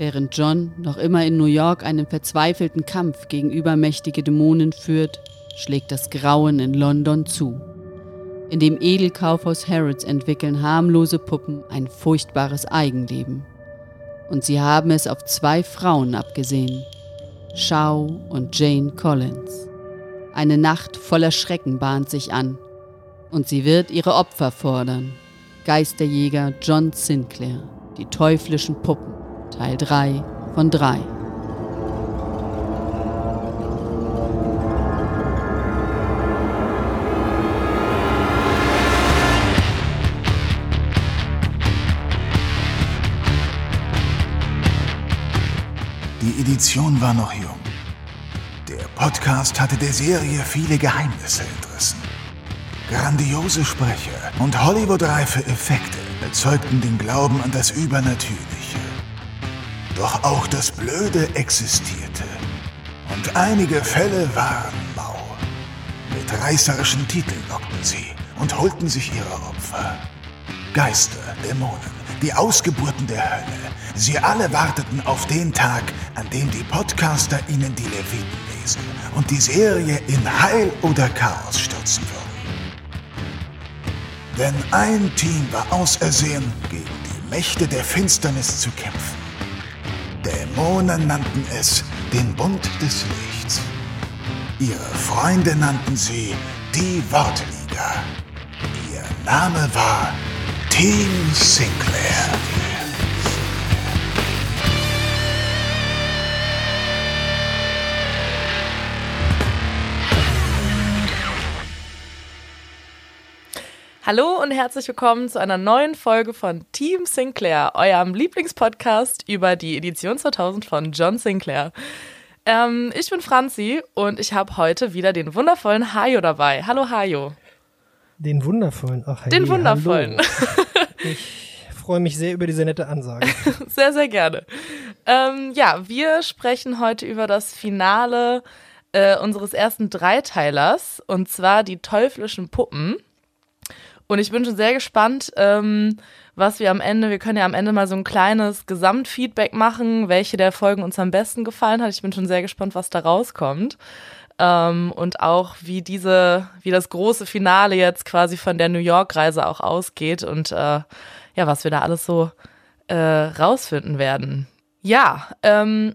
Während John noch immer in New York einen verzweifelten Kampf gegen übermächtige Dämonen führt, schlägt das Grauen in London zu. In dem Edelkaufhaus Harrods entwickeln harmlose Puppen ein furchtbares Eigenleben. Und sie haben es auf zwei Frauen abgesehen, Shao und Jane Collins. Eine Nacht voller Schrecken bahnt sich an und sie wird ihre Opfer fordern. Geisterjäger John Sinclair, die teuflischen Puppen, Teil 3 von 3. Die Edition war noch jung. Der Podcast hatte der Serie viele Geheimnisse entrissen. Grandiose Sprecher und Hollywood-reife Effekte erzeugten den Glauben an das Übernatürliche. Doch auch das Blöde existierte. Und einige Fälle waren mau. Mit reißerischen Titeln lockten sie und holten sich ihre Opfer. Geister, Dämonen, die Ausgeburten der Hölle. Sie alle warteten auf den Tag, an dem die Podcaster ihnen die Leviten lesen und die Serie in Heil oder Chaos stürzen würden. Denn ein Team war ausersehen, gegen die Mächte der Finsternis zu kämpfen. Dämonen nannten es den Bund des Lichts. Ihre Freunde nannten sie die Wortliga. Ihr Name war Team Sinclair. Hallo und herzlich willkommen zu einer neuen Folge von Team Sinclair, eurem Lieblingspodcast über die Edition 2000 von John Sinclair. Ähm, ich bin Franzi und ich habe heute wieder den wundervollen Hajo dabei. Hallo Hajo. Den wundervollen. Ach, hey, Den wundervollen. Hallo. Ich freue mich sehr über diese nette Ansage. sehr, sehr gerne. Ähm, ja, wir sprechen heute über das Finale äh, unseres ersten Dreiteilers und zwar die teuflischen Puppen. Und ich bin schon sehr gespannt, ähm, was wir am Ende, wir können ja am Ende mal so ein kleines Gesamtfeedback machen, welche der Folgen uns am besten gefallen hat. Ich bin schon sehr gespannt, was da rauskommt. Ähm, und auch wie diese, wie das große Finale jetzt quasi von der New York-Reise auch ausgeht und äh, ja, was wir da alles so äh, rausfinden werden. Ja, ähm,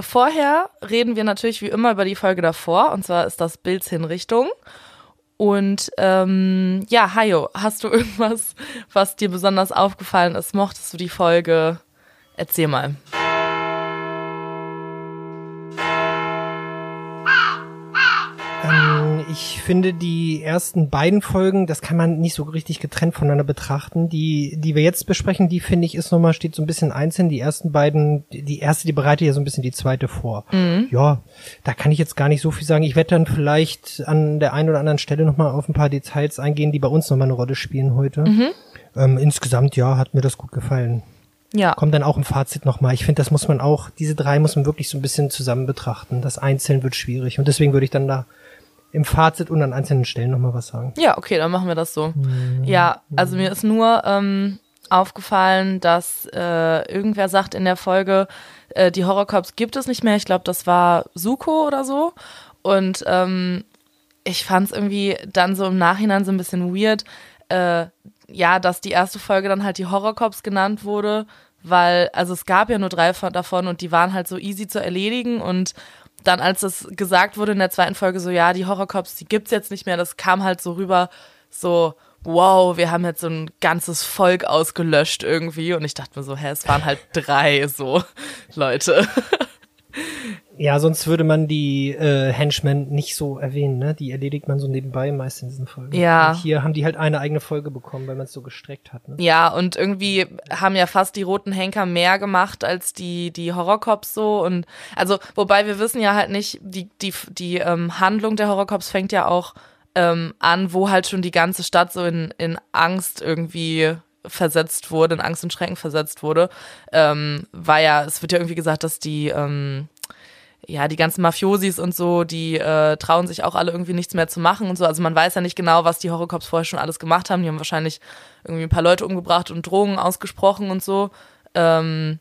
vorher reden wir natürlich wie immer über die Folge davor, und zwar ist das Bilds Hinrichtung. Und ähm, ja, Hajo, hast du irgendwas, was dir besonders aufgefallen ist? Mochtest du die Folge? Erzähl mal. Finde die ersten beiden Folgen, das kann man nicht so richtig getrennt voneinander betrachten. Die, die wir jetzt besprechen, die finde ich ist nochmal, steht so ein bisschen einzeln. Die ersten beiden, die erste, die bereitet ja so ein bisschen die zweite vor. Mhm. Ja, da kann ich jetzt gar nicht so viel sagen. Ich werde dann vielleicht an der einen oder anderen Stelle nochmal auf ein paar Details eingehen, die bei uns nochmal eine Rolle spielen heute. Mhm. Ähm, insgesamt, ja, hat mir das gut gefallen. Ja. Kommt dann auch im Fazit nochmal. Ich finde, das muss man auch, diese drei muss man wirklich so ein bisschen zusammen betrachten. Das Einzeln wird schwierig. Und deswegen würde ich dann da im Fazit und an einzelnen Stellen nochmal was sagen. Ja, okay, dann machen wir das so. Mhm. Ja, also mir ist nur ähm, aufgefallen, dass äh, irgendwer sagt in der Folge, äh, die Horrorcops gibt es nicht mehr. Ich glaube, das war Suko oder so. Und ähm, ich fand es irgendwie dann so im Nachhinein so ein bisschen weird, äh, ja, dass die erste Folge dann halt die Horrorcops genannt wurde, weil, also es gab ja nur drei davon und die waren halt so easy zu erledigen und dann, als es gesagt wurde in der zweiten Folge, so, ja, die Horrorcops, die gibt's jetzt nicht mehr, das kam halt so rüber, so, wow, wir haben jetzt so ein ganzes Volk ausgelöscht irgendwie. Und ich dachte mir so, hä, es waren halt drei, so, Leute. Ja, sonst würde man die äh, Henchmen nicht so erwähnen, ne? Die erledigt man so nebenbei meist in diesen Folgen. Ja. Und hier haben die halt eine eigene Folge bekommen, weil man es so gestreckt hat. Ne? Ja, und irgendwie haben ja fast die roten Henker mehr gemacht als die die Horrorcops so und also wobei wir wissen ja halt nicht, die die die ähm, Handlung der Horrorcops fängt ja auch ähm, an, wo halt schon die ganze Stadt so in in Angst irgendwie versetzt wurde, in Angst und Schrecken versetzt wurde, ähm, war ja, es wird ja irgendwie gesagt, dass die ähm, ja, die ganzen Mafiosis und so, die äh, trauen sich auch alle irgendwie nichts mehr zu machen und so. Also man weiß ja nicht genau, was die Horrorcops vorher schon alles gemacht haben. Die haben wahrscheinlich irgendwie ein paar Leute umgebracht und Drogen ausgesprochen und so. Ähm,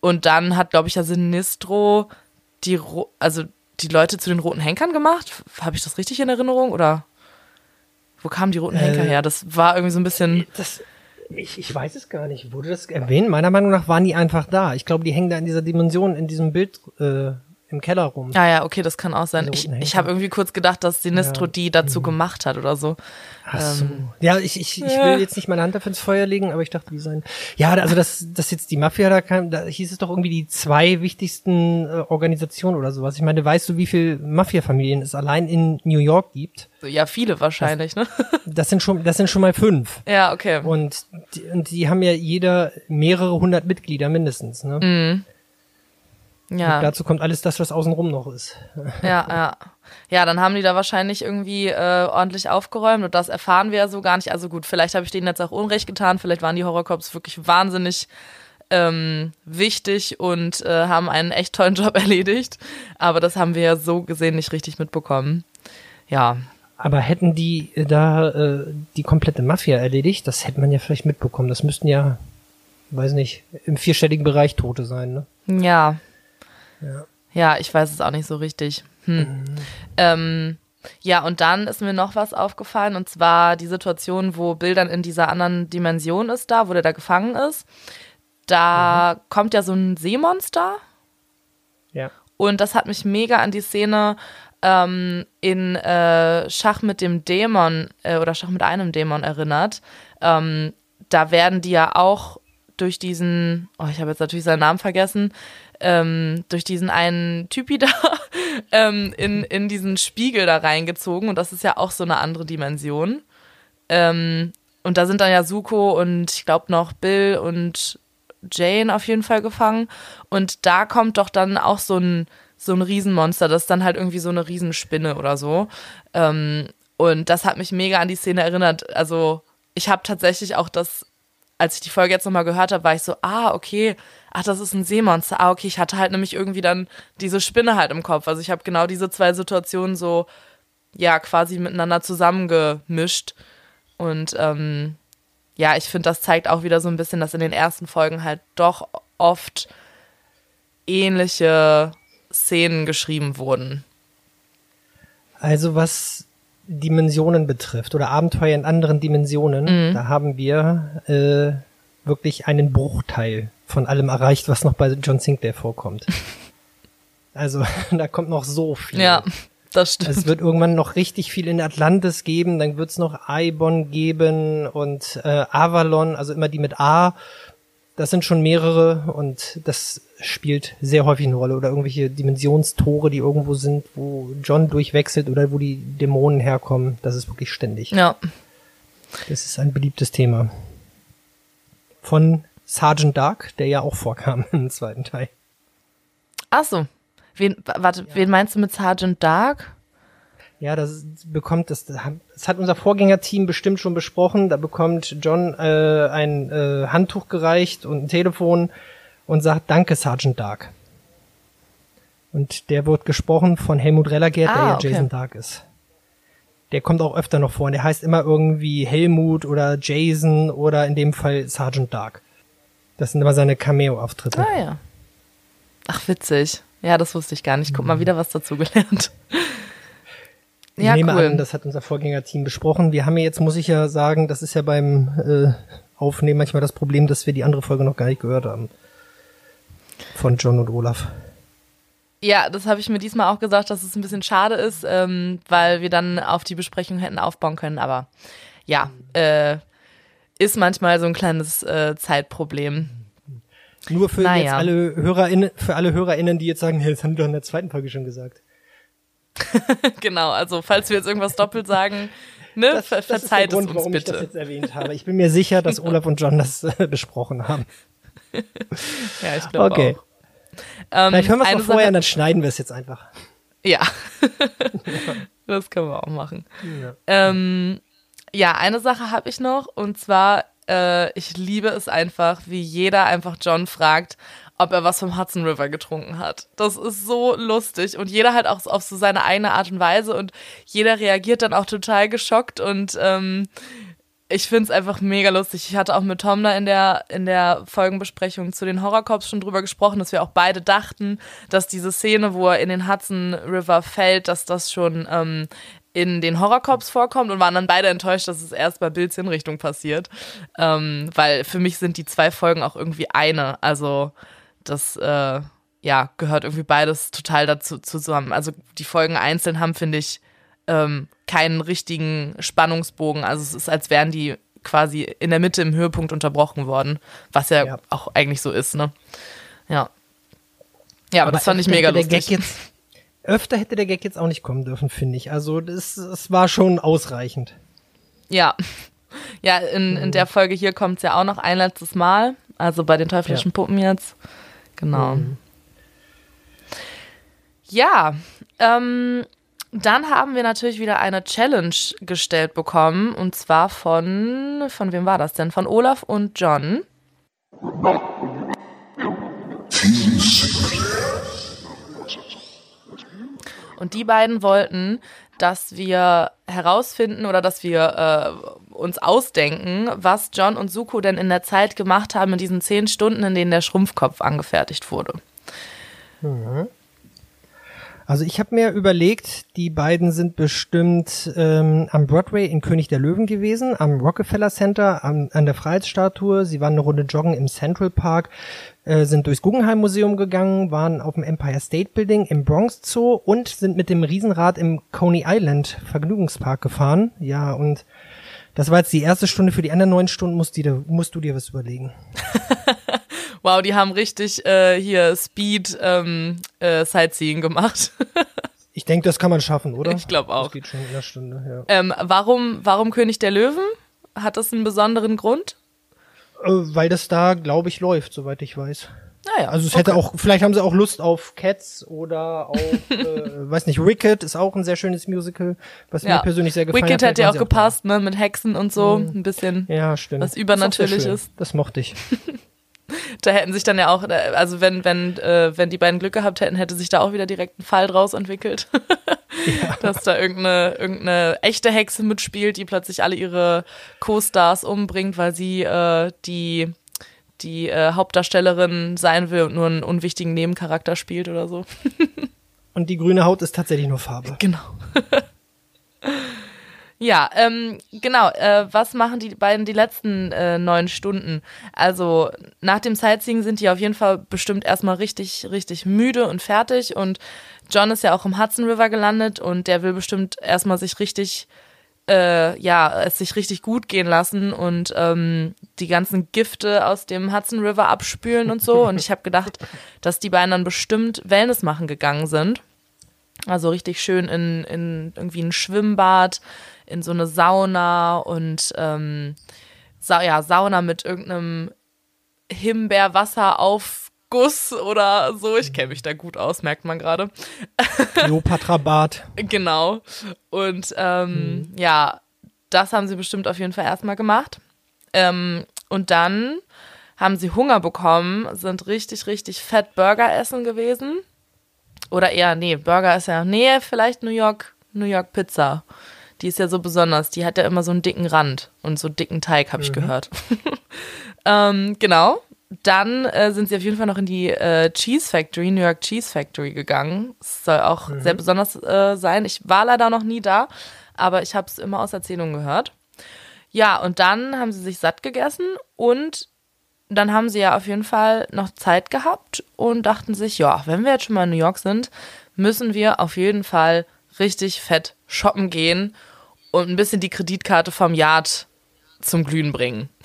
Und dann hat, glaube ich, ja Sinistro die, Ro also die Leute zu den roten Henkern gemacht. Habe ich das richtig in Erinnerung? Oder wo kamen die roten Äh, Henker her? Das war irgendwie so ein bisschen. Das, ich, ich weiß es gar nicht. Wurde das erwähnt? Meiner Meinung nach waren die einfach da. Ich glaube, die hängen da in dieser Dimension, in diesem Bild äh, im Keller rum. Ja, ja, okay, das kann auch sein. Diese Ich, ich habe irgendwie kurz gedacht, dass Sinistro Ja. die dazu gemacht hat oder so. Ach so. Ähm, Ja, ich, ich, ich will jetzt nicht meine Hand dafür ins Feuer legen, aber ich dachte, die seien. Ja, also dass, dass jetzt die Mafia da kam, da hieß es doch irgendwie die zwei wichtigsten äh, Organisationen oder sowas. Ich meine, weißt du, wie viel Mafia-Familien es allein in New York gibt? Ja, viele wahrscheinlich, ne? Das sind schon, das sind schon mal fünf. Ja, okay. Und die, und die haben ja jeder mehrere hundert Mitglieder mindestens. Ne? Mhm. Ja. Und dazu kommt alles das, was außenrum noch ist. Ja, ja. Ja, dann haben die da wahrscheinlich irgendwie äh, ordentlich aufgeräumt und das erfahren wir ja so gar nicht. Also gut, vielleicht habe ich denen jetzt auch Unrecht getan, vielleicht waren die Horrorcops wirklich wahnsinnig ähm, wichtig und äh, haben einen echt tollen Job erledigt. Aber das haben wir ja so gesehen nicht richtig mitbekommen. Ja, Aber hätten die da äh, die komplette Mafia erledigt, das hätte man ja vielleicht mitbekommen. Das müssten ja, weiß nicht, im vierstelligen Bereich Tote sein, ne? ja, Ja. ja, ich weiß es auch nicht so richtig. Hm. Ähm, ja, und dann ist mir noch was aufgefallen, und zwar die Situation, wo Bill dann in dieser anderen Dimension ist, da, wo der da gefangen ist. Da kommt ja so ein Seemonster Ja. und das hat mich mega an die Szene ähm, in äh, Schach mit dem Dämon äh, oder Schach mit einem Dämon erinnert. Ähm, da werden die ja auch durch diesen, oh, ich habe jetzt natürlich seinen Namen vergessen, ähm, durch diesen einen Typi da ähm, in, in diesen Spiegel da reingezogen und das ist ja auch so eine andere Dimension. Ähm, und da sind dann ja Suko und ich glaube noch Bill und Jane auf jeden Fall gefangen. Und da kommt doch dann auch so ein, so ein Riesenmonster. Das ist dann halt irgendwie so eine Riesenspinne oder so. Ähm, und das hat mich mega an die Szene erinnert. Also ich habe tatsächlich auch das, als ich die Folge jetzt nochmal gehört habe, war ich so, ah, okay, ach, das ist ein Seemonster. Ah, okay, ich hatte halt nämlich irgendwie dann diese Spinne halt im Kopf. Also ich habe genau diese zwei Situationen so, ja, quasi miteinander zusammengemischt. Und ähm, ja, ich finde, das zeigt auch wieder so ein bisschen, dass in den ersten Folgen halt doch oft ähnliche Szenen geschrieben wurden. Also was Dimensionen betrifft oder Abenteuer in anderen Dimensionen, da haben wir äh, wirklich einen Bruchteil von allem erreicht, was noch bei John Sinclair vorkommt. Also da kommt noch so viel. Ja, das stimmt. Es wird irgendwann noch richtig viel in Atlantis geben, dann wird's noch Aibon geben und äh, Avalon, also immer die mit A. Das sind schon mehrere und das spielt sehr häufig eine Rolle. Oder irgendwelche Dimensionstore, die irgendwo sind, wo John durchwechselt oder wo die Dämonen herkommen. Das ist wirklich ständig. ja. Das ist ein beliebtes Thema. Von Sergeant Dark, der ja auch vorkam im zweiten Teil. Ach so. Wen, wa- warte, wen meinst du mit Sergeant Dark? Ja, das bekommt das, das hat unser Vorgängerteam bestimmt schon besprochen. Da bekommt John äh, ein äh, Handtuch gereicht und ein Telefon und sagt Danke, Sergeant Dark. Und der wird gesprochen von Helmut Rellergert, der Ah, ja okay. Jason Dark ist. Der kommt auch öfter noch vor und der heißt immer irgendwie Helmut oder Jason oder in dem Fall Sergeant Dark. Das sind immer seine Cameo-Auftritte. Ah ja. Ach, witzig. Ja, das wusste ich gar nicht. Guck mal, wieder was dazugelernt. Ich Ja, nehme cool. an, das hat unser Vorgängerteam besprochen. Wir haben ja jetzt, muss ich ja sagen, das ist ja beim äh, Aufnehmen manchmal das Problem, dass wir die andere Folge noch gar nicht gehört haben. Von John und Olaf. Ja, das habe ich mir diesmal auch gesagt, dass es ein bisschen schade ist, ähm, weil wir dann auf die Besprechung hätten aufbauen können. Aber ja, äh, ist manchmal so ein kleines äh, Zeitproblem. Nur für Naja. jetzt alle HörerInnen, für alle HörerInnen, die jetzt sagen, hey, das haben wir doch in der zweiten Folge schon gesagt. genau, also falls wir jetzt irgendwas doppelt sagen, ne, ver das ist der verzeiht es Grund, uns warum ich das bitte. jetzt erwähnt habe. Ich bin mir sicher, dass Olaf und John das äh, besprochen haben. Ja, ich glaube Okay. auch. Ähm, Vielleicht hören wir es noch vorher Sache- und dann schneiden wir es jetzt einfach. Ja, das können wir auch machen. Ja. Ähm, ja, eine Sache habe ich noch und zwar, äh, ich liebe es einfach, wie jeder einfach John fragt, ob er was vom Hudson River getrunken hat. Das ist so lustig und jeder halt auch auf so seine eigene Art und Weise und jeder reagiert dann auch total geschockt und ähm, ich finde es einfach mega lustig. Ich hatte auch mit Tom da in der, in der Folgenbesprechung zu den Horrorcops schon drüber gesprochen, dass wir auch beide dachten, dass diese Szene, wo er in den Hudson River fällt, dass das schon ähm, in den Horrorcops vorkommt und waren dann beide enttäuscht, dass es erst bei Bills Hinrichtung passiert. Ähm, weil für mich sind die zwei Folgen auch irgendwie eine. Also das äh, ja, gehört irgendwie beides total dazu zusammen. Also die Folgen einzeln haben, finde ich, ähm, keinen richtigen Spannungsbogen. Also es ist, als wären die quasi in der Mitte im Höhepunkt unterbrochen worden, was ja, ja. auch eigentlich so ist, ne? Ja. Ja, aber, aber das fand ich mega lustig. Jetzt, öfter hätte der Gag jetzt auch nicht kommen dürfen, finde ich. Also das, das war schon ausreichend. Ja. Ja, in, in der Folge hier kommt es ja auch noch ein letztes Mal. Also bei den teuflischen ja. Puppen jetzt. Genau. Mhm. Ja, ähm, dann haben wir natürlich wieder eine Challenge gestellt bekommen und zwar von, von wem war das denn? Von Olaf und John. Und die beiden wollten, dass wir herausfinden oder dass wir äh, uns ausdenken, was John und Suko denn in der Zeit gemacht haben in diesen zehn Stunden, in denen der Schrumpfkopf angefertigt wurde. Mhm. Also ich habe mir überlegt, die beiden sind bestimmt ähm, am Broadway in König der Löwen gewesen, am Rockefeller Center, am, an der Freiheitsstatue. Sie waren eine Runde joggen im Central Park, äh, sind durchs Guggenheim Museum gegangen, waren auf dem Empire State Building im Bronx Zoo und sind mit dem Riesenrad im Coney Island Vergnügungspark gefahren. Ja, und das war jetzt die erste Stunde. Für die anderen neun Stunden musst, die, musst du dir was überlegen. wow, die haben richtig äh, hier Speed ähm, äh, Sightseeing gemacht. ich denke, das kann man schaffen, oder? Ich glaube auch. Das geht schon in einer Stunde, ja. Ähm, warum, warum König der Löwen? Hat das einen besonderen Grund? Äh, weil das da, glaube ich, läuft, soweit ich weiß. Naja, also es okay. hätte auch, vielleicht haben sie auch Lust auf Cats oder auf, äh, weiß nicht, Wicked ist auch ein sehr schönes Musical, was ja. mir persönlich sehr gefallen Wicked hat. Wicked hätte ja auch gepasst, ne, mit Hexen und so, mhm. ein bisschen ja, stimmt. was übernatürlich ist. Das mochte ich. da hätten sich dann ja auch, also wenn, wenn, äh, wenn die beiden Glück gehabt hätten, hätte sich da auch wieder direkt ein Fall draus entwickelt. ja. Dass da irgendeine, irgendeine echte Hexe mitspielt, die plötzlich alle ihre Co-Stars umbringt, weil sie äh, die die äh, Hauptdarstellerin sein will und nur einen unwichtigen Nebencharakter spielt oder so. und die grüne Haut ist tatsächlich nur Farbe. Genau. ja, ähm, genau. Äh, was machen die beiden die letzten äh, neun Stunden? Also nach dem Sightseeing sind die auf jeden Fall bestimmt erstmal richtig, richtig müde und fertig. Und John ist ja auch im Hudson River gelandet und der will bestimmt erstmal sich richtig äh, ja, es sich richtig gut gehen lassen und ähm, die ganzen Gifte aus dem Hudson River abspülen und so. Und ich habe gedacht, dass die beiden dann bestimmt Wellness machen gegangen sind. Also richtig schön in, in irgendwie ein Schwimmbad, in so eine Sauna und ähm, Sa ja, Sauna mit irgendeinem Himbeerwasser auf Guss oder so. Ich kenne mich da gut aus, merkt man gerade. Kleopatra-Bad. genau. Und ähm, mhm. ja, das haben sie bestimmt auf jeden Fall erstmal gemacht. Ähm, und dann haben sie Hunger bekommen, sind richtig, richtig fett Burger essen gewesen. Oder eher, nee, Burger ist ja, nee, vielleicht New York, New York Pizza. Die ist ja so besonders. Die hat ja immer so einen dicken Rand und so dicken Teig, habe ich mhm. gehört. ähm, genau dann äh, sind sie auf jeden Fall noch in die äh, Cheese Factory, New York Cheese Factory gegangen. Es soll auch mhm. sehr besonders äh, sein. Ich war leider noch nie da, aber ich habe es immer aus Erzählungen gehört. Ja, und dann haben sie sich satt gegessen und dann haben sie ja auf jeden Fall noch Zeit gehabt und dachten sich, ja, wenn wir jetzt schon mal in New York sind, müssen wir auf jeden Fall richtig fett shoppen gehen und ein bisschen die Kreditkarte vom Yard zum Glühen bringen.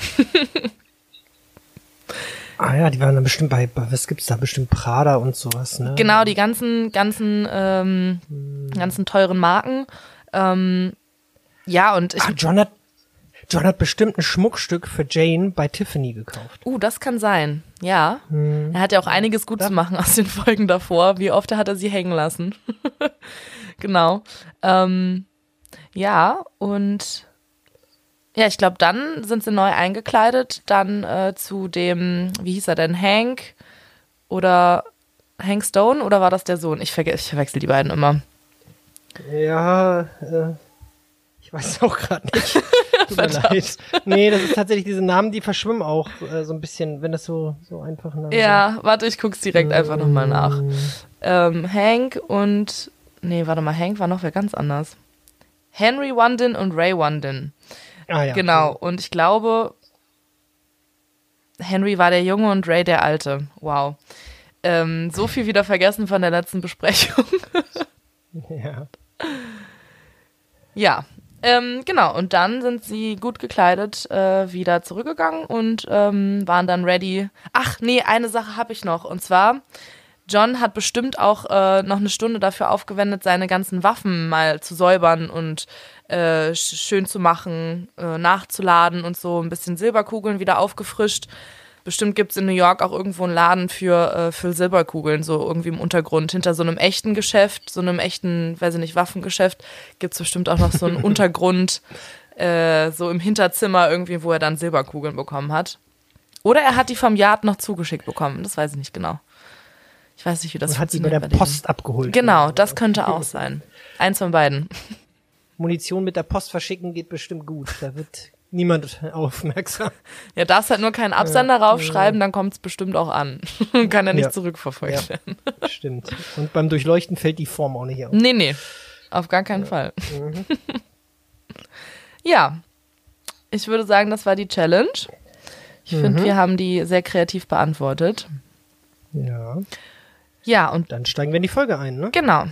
Ah ja, die waren dann bestimmt bei, was gibt's da? Bestimmt Prada und sowas, ne? Genau, die ganzen, ganzen, ähm, hm. ganzen teuren Marken. Ähm, ja, und ich. Ach, John hat, John hat bestimmt ein Schmuckstück für Jane bei Tiffany gekauft. Uh, das kann sein. Ja. Hm. Er hat ja auch einiges gut ja. zu machen aus den Folgen davor. Wie oft hat er sie hängen lassen? genau. Ähm, ja, und ja, ich glaube, dann sind sie neu eingekleidet, dann äh, zu dem, wie hieß er denn, Hank oder Hank Stone oder war das der Sohn? Ich, verge ich verwechsel die beiden immer. Ja, äh, ich weiß auch gerade nicht. Tut mir leid. Nee, das ist tatsächlich diese Namen, die verschwimmen auch äh, so ein bisschen, wenn das so, so einfach Namen Ja, warte, ich guck's direkt einfach nochmal nach. Ähm, Hank und. Nee, warte mal, Hank war noch wer ganz anders. Henry Wandin und Ray Wandin. Ah, ja. Genau. Und ich glaube, Henry war der Junge und Ray der Alte. Wow. Ähm, so viel wieder vergessen von der letzten Besprechung. Ja. ja. Ähm, genau, und dann sind sie gut gekleidet äh, wieder zurückgegangen und ähm, waren dann ready. Ach, nee, eine Sache habe ich noch. Und zwar, John hat bestimmt auch äh, noch eine Stunde dafür aufgewendet, seine ganzen Waffen mal zu säubern und äh, schön zu machen, äh, nachzuladen und so ein bisschen Silberkugeln wieder aufgefrischt. Bestimmt gibt es in New York auch irgendwo einen Laden für, äh, für Silberkugeln, so irgendwie im Untergrund. Hinter so einem echten Geschäft, so einem echten, weiß ich nicht, Waffengeschäft, gibt es bestimmt auch noch so einen Untergrund, äh, so im Hinterzimmer irgendwie, wo er dann Silberkugeln bekommen hat. Oder er hat die vom Yard noch zugeschickt bekommen, das weiß ich nicht genau. Ich weiß nicht, wie das Und hat sie bei der denen. Post abgeholt. Genau, das könnte auch sein. Eins von beiden. Munition mit der Post verschicken geht bestimmt gut. Da wird niemand aufmerksam. Ja, darfst halt nur keinen Absender raufschreiben, dann kommt es bestimmt auch an. Kann er nicht Ja. zurückverfolgt Ja. werden. Stimmt. Und beim Durchleuchten fällt die Form auch nicht auf. Nee, nee. Auf gar keinen Fall. ja. Ich würde sagen, das war die Challenge. Ich finde, wir haben die sehr kreativ beantwortet. Ja. Ja, und Dann steigen wir in die Folge ein, ne? genau.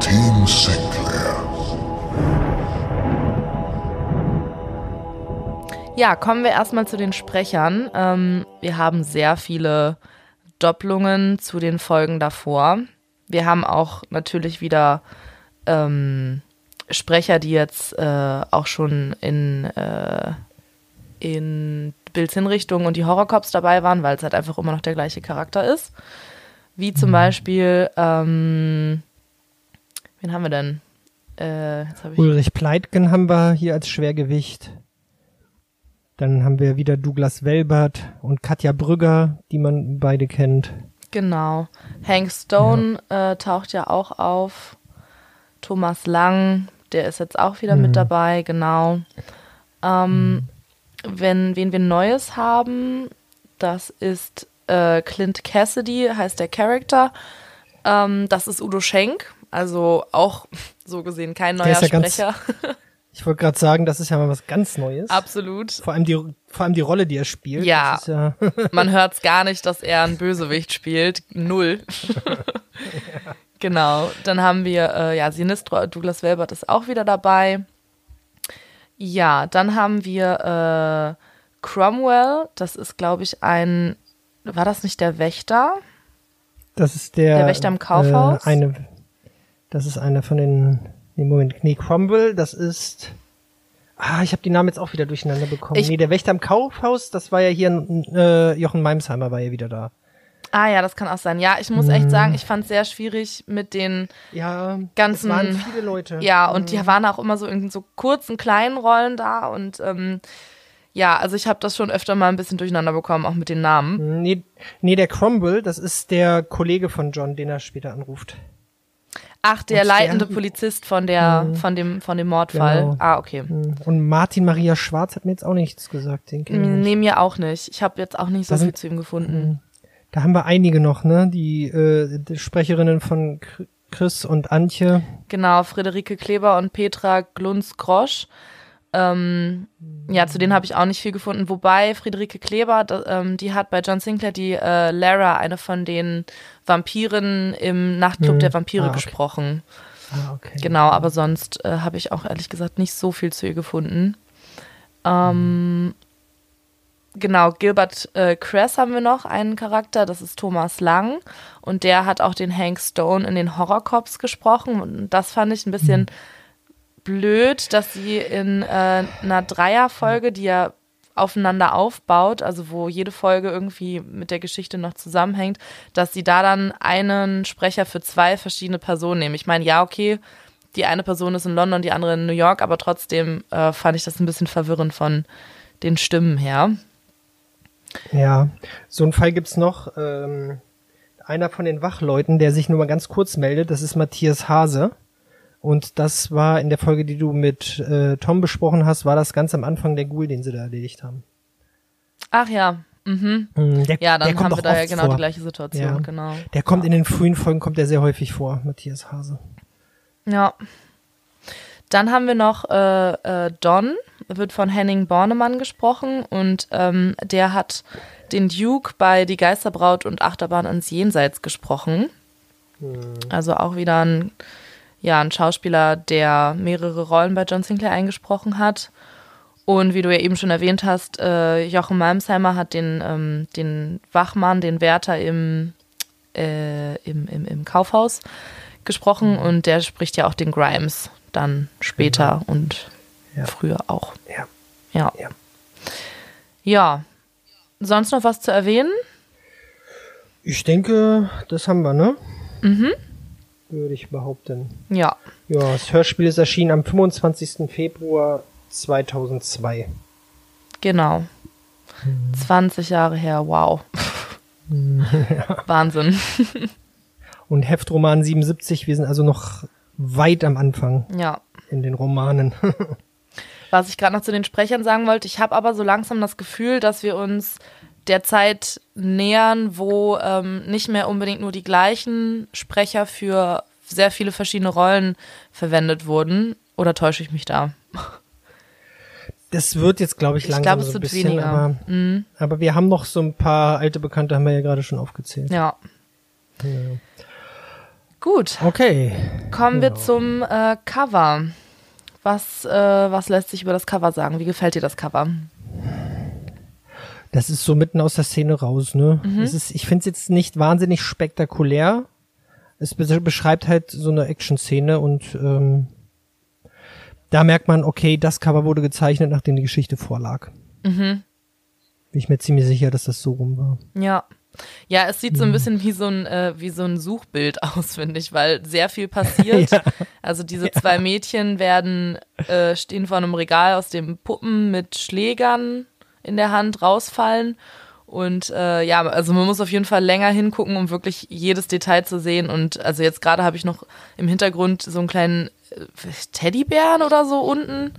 Team Sinclair. Ja, kommen wir erstmal zu den Sprechern. Ähm, wir haben sehr viele Doppelungen zu den Folgen davor. Wir haben auch natürlich wieder ähm, Sprecher, die jetzt äh, auch schon in, äh, in Bills Hinrichtung und die Horrorcops dabei waren, weil es halt einfach immer noch der gleiche Charakter ist. Wie zum Beispiel, ähm, wen haben wir denn? Äh, ich Ulrich Pleitgen haben wir hier als Schwergewicht. Dann haben wir wieder Douglas Welbert und Katja Brügger, die man beide kennt. Genau. Hank Stone äh, taucht ja auch auf. Thomas Lang, der ist jetzt auch wieder mit dabei, genau. Ähm, wenn, wen wir Neues haben, das ist äh, Clint Cassidy, heißt der Charakter. Ähm, das ist Udo Schenk, also auch so gesehen kein neuer ist ja ganz- Sprecher. Ich wollte gerade sagen, das ist ja mal was ganz Neues. Absolut. Vor allem die, vor allem die Rolle, die er spielt. Ja. Ja Man hört es gar nicht, dass er einen Bösewicht spielt. Null. genau. Dann haben wir, äh, ja, Sinistro, Douglas Welbert ist auch wieder dabei. Ja, dann haben wir äh, Cromwell. Das ist, glaube ich, ein. War das nicht der Wächter? Das ist der. Der Wächter im Kaufhaus? Äh, eine, das ist einer von den. Nee, Moment. Nee, Cromwell, das ist. Ah, ich habe die Namen jetzt auch wieder durcheinander bekommen. Ich- nee, der Wächter im Kaufhaus, das war ja hier äh, Jochen Meimsheimer war ja wieder da. Ah ja, das kann auch sein. Ja, ich muss echt sagen, ich fand es sehr schwierig mit den Ja, Ganzen- es waren viele Leute. Ja, und die waren auch immer so in so kurzen, kleinen Rollen da und ähm, ja, also ich habe das schon öfter mal ein bisschen durcheinander bekommen, auch mit den Namen. Nee, nee, der Cromwell, das ist der Kollege von John, den er später anruft. Ach, der leitende Polizist von der, von dem, von dem Mordfall. Genau. Ah, okay. Und Martin Maria Schwarz hat mir jetzt auch nichts gesagt. Den kenn ich nicht. Nee, mir auch nicht. Ich habe jetzt auch nicht so Da viel sind- zu ihm gefunden. Da haben wir einige noch, ne? Die, äh, die Sprecherinnen von Chr- Chris und Antje. Genau, Friederike Kleber und Petra Glunz-Grosch. Ähm, ja, zu denen habe ich auch nicht viel gefunden. Wobei Friederike Kleber, da, ähm, die hat bei John Sinclair die äh, Lara, eine von den Vampiren im Nachtclub Hm. der Vampire, Ah, okay. gesprochen. Ah, okay. Genau, aber sonst äh, habe ich auch ehrlich gesagt nicht so viel zu ihr gefunden. Ähm, genau, Gilbert äh, Kress haben wir noch, einen Charakter, das ist Thomas Lang. Und der hat auch den Hank Stone in den Horrorcops gesprochen. Und das fand ich ein bisschen blöd, dass sie in äh, einer Dreierfolge, die ja aufeinander aufbaut, also wo jede Folge irgendwie mit der Geschichte noch zusammenhängt, dass sie da dann einen Sprecher für zwei verschiedene Personen nehmen. Ich meine, ja, okay, die eine Person ist in London, die andere in New York, aber trotzdem äh, fand ich das ein bisschen verwirrend von den Stimmen her. Ja, so einen Fall gibt's noch. Ähm, einer von den Wachleuten, der sich nur mal ganz kurz meldet, das ist Matthias Hase. Und das war in der Folge, die du mit äh, Tom besprochen hast, war das ganz am Anfang der Ghoul, den sie da erledigt haben. Ach ja, mhm. Mm, Der, Ja, dann haben wir da ja genau vor. die gleiche Situation, Ja. genau. Der kommt in den frühen Folgen, kommt der sehr häufig vor, Matthias Hase. Ja. Dann haben wir noch äh, äh, Don, wird von Henning Bornemann gesprochen und ähm, der hat den Duke bei Die Geisterbraut und Achterbahn ans Jenseits gesprochen. Also auch wieder ein, ja, ein Schauspieler, der mehrere Rollen bei John Sinclair eingesprochen hat. Und wie du ja eben schon erwähnt hast, äh, Jochen Malmsheimer hat den, ähm, den Wachmann, den Wärter im, äh, im, im, im Kaufhaus gesprochen und der spricht ja auch den Grimes dann später und Ja. früher auch. Ja. Ja. Ja. Ja. Sonst noch was zu erwähnen? Ich denke, das haben wir, ne? Mhm. Würde ich behaupten. Ja. Ja, das Hörspiel ist erschienen am 25. Februar 2002. Genau. 20 Jahre her, wow. Wahnsinn. Und Heftroman 77, wir sind also noch weit am Anfang Ja. in den Romanen. Was ich gerade noch zu den Sprechern sagen wollte, ich habe aber so langsam das Gefühl, dass wir uns der Zeit nähern, wo ähm, nicht mehr unbedingt nur die gleichen Sprecher für sehr viele verschiedene Rollen verwendet wurden. Oder täusche ich mich da? Das wird jetzt, glaube ich, Ich langsam glaube, es so ein bisschen, weniger. aber, Mhm. aber wir haben noch so ein paar alte Bekannte, haben wir ja gerade schon aufgezählt. Ja. Gut, Okay. kommen wir zum äh, Cover. Was, äh, was lässt sich über das Cover sagen? Wie gefällt dir das Cover? Das ist so mitten aus der Szene raus, ne? Mhm. Es ist, ich finde es jetzt nicht wahnsinnig spektakulär. Es be beschreibt halt so eine Action-Szene und ähm, da merkt man, okay, das Cover wurde gezeichnet, nachdem die Geschichte vorlag. Mhm. Bin ich mir ziemlich sicher, dass das so rum war. Ja. Ja, es sieht so Mhm. ein bisschen wie so ein, äh, wie so ein Suchbild aus, finde ich, weil sehr viel passiert. Ja. Also diese zwei Mädchen werden, äh, stehen vor einem Regal, aus dem Puppen mit Schlägern in der Hand rausfallen. Und äh, ja, also man muss auf jeden Fall länger hingucken, um wirklich jedes Detail zu sehen. Und also jetzt gerade habe ich noch im Hintergrund so einen kleinen äh, Teddybären oder so unten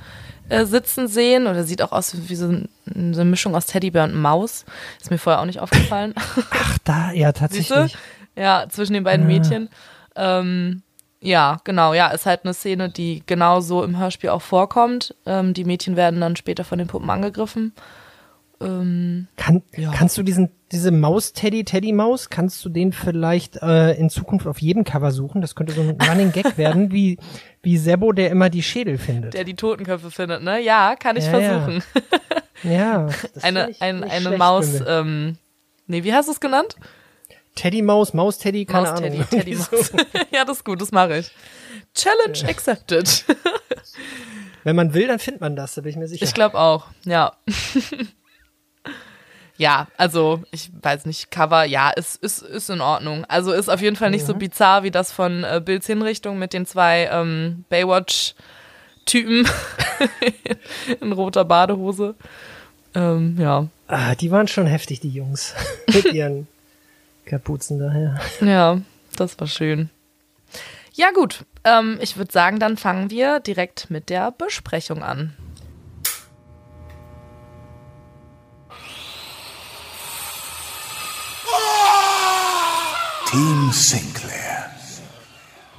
äh, sitzen sehen. Oder sieht auch aus wie so, ein, so eine Mischung aus Teddybär und Maus. Ist mir vorher auch nicht aufgefallen. Ach, da, ja, tatsächlich. Ja, zwischen den beiden Mädchen. Ähm, ja, genau, ja, ist halt eine Szene, die genau so im Hörspiel auch vorkommt. Ähm, die Mädchen werden dann später von den Puppen angegriffen. Ähm, Kann, Ja. Kannst du diesen, diese Maus-Teddy, Teddy-Maus, kannst du den vielleicht äh, in Zukunft auf jedem Cover suchen? Das könnte so ein Running Gag werden, wie, wie Sebo, der immer die Schädel findet. der die Totenköpfe findet, ne? Ja, kann ich Ja, ja. versuchen. ja. das eine ich ein, nicht eine Maus, ähm, nee, wie hast du es genannt? Teddy-Maus, Maus-Teddy, keine Maus Teddy, Ahnung. Teddy Maus. ja, das ist gut, das mache ich. Challenge accepted. Wenn man will, dann findet man das, da bin ich mir sicher. Ich glaube auch, ja. Ja, also ich weiß nicht, Cover, ja, ist, ist, ist in Ordnung. Also ist auf jeden Fall nicht so bizarr wie das von äh, Bills Hinrichtung mit den zwei ähm, Baywatch-Typen in roter Badehose. Ähm, ja. ah, die waren schon heftig, die Jungs. Mit ihren Kapuzen daher. Ja, das war schön. Ja, gut. Ähm, ich würde sagen, dann fangen wir direkt mit der Besprechung an. Team Sinclair.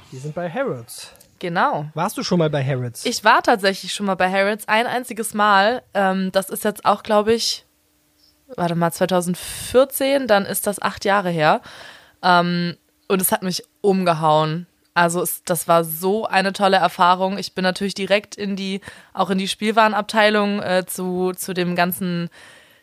Die sind bei Harrods. Genau. Warst du schon mal bei Harrods? Ich war tatsächlich schon mal bei Harrods ein einziges Mal. Ähm, das ist jetzt auch, glaube ich, warte mal, 2014, dann ist das acht Jahre her. Ähm, und es hat mich umgehauen. Also es, das war so eine tolle Erfahrung. Ich bin natürlich direkt in die, auch in die Spielwarenabteilung äh, zu, zu dem ganzen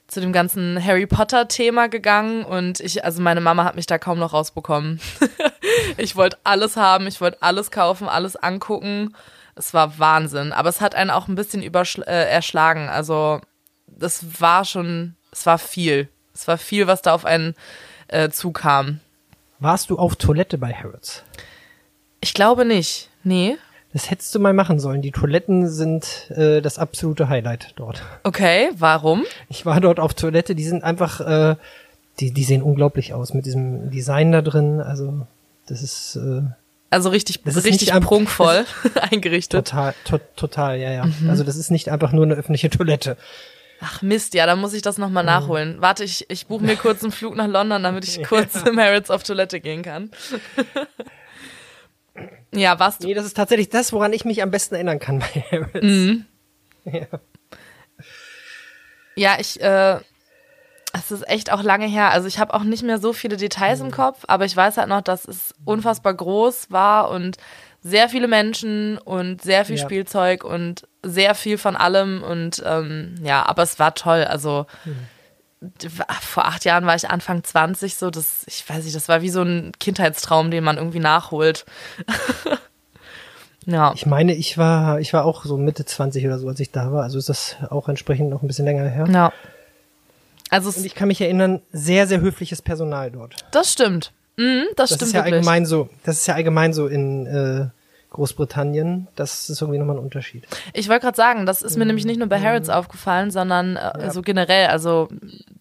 zu dem ganzen Harry Potter Thema gegangen und ich, also meine Mama hat mich da kaum noch rausbekommen. ich wollte alles haben, ich wollte alles kaufen, alles angucken. Es war Wahnsinn, aber es hat einen auch ein bisschen überschl äh, erschlagen. Also das war schon, es war viel. Es war viel, was da auf einen äh, zukam. Warst du auf Toilette bei Harrods? Ich glaube nicht. Nee. Das hättest du mal machen sollen. Die Toiletten sind äh, das absolute Highlight dort. Okay, warum? Ich war dort auf Toilette, die sind einfach, äh, die, die sehen unglaublich aus mit diesem Design da drin. Also das ist äh, Also richtig, Das ist richtig nicht prunkvoll eingerichtet. total, to, total, ja, ja. Also das ist nicht einfach nur eine öffentliche Toilette. Ach Mist, ja, dann muss ich das nochmal nachholen. Warte, ich, ich buche mir kurz einen Flug nach London, damit ich kurz im Harrods auf Toilette gehen kann. Ja, warst du. Nee, das ist tatsächlich das, woran ich mich am besten erinnern kann bei Harrods. Mhm. Ja. Ja, ich, äh, es ist echt auch lange her. Also ich habe auch nicht mehr so viele Details im Kopf, aber ich weiß halt noch, dass es unfassbar groß war und sehr viele Menschen und sehr viel Ja. Spielzeug und sehr viel von allem und ähm, ja, aber es war toll. Also d- vor acht Jahren war ich Anfang 20, so das, ich weiß nicht, das war wie so ein Kindheitstraum, den man irgendwie nachholt. ja. Ich meine, ich war, ich war auch so Mitte 20 oder so, als ich da war. Also ist das auch entsprechend noch ein bisschen länger her. Ja. Also Und ich kann mich erinnern, sehr, sehr höfliches Personal dort. das stimmt. Mhm, das, Das stimmt ist ja wirklich. allgemein so. Das ist ja allgemein so in äh, Großbritannien. Das ist irgendwie nochmal ein Unterschied. Ich wollte gerade sagen, das ist mir nämlich nicht nur bei Harrods aufgefallen, sondern äh, so generell, also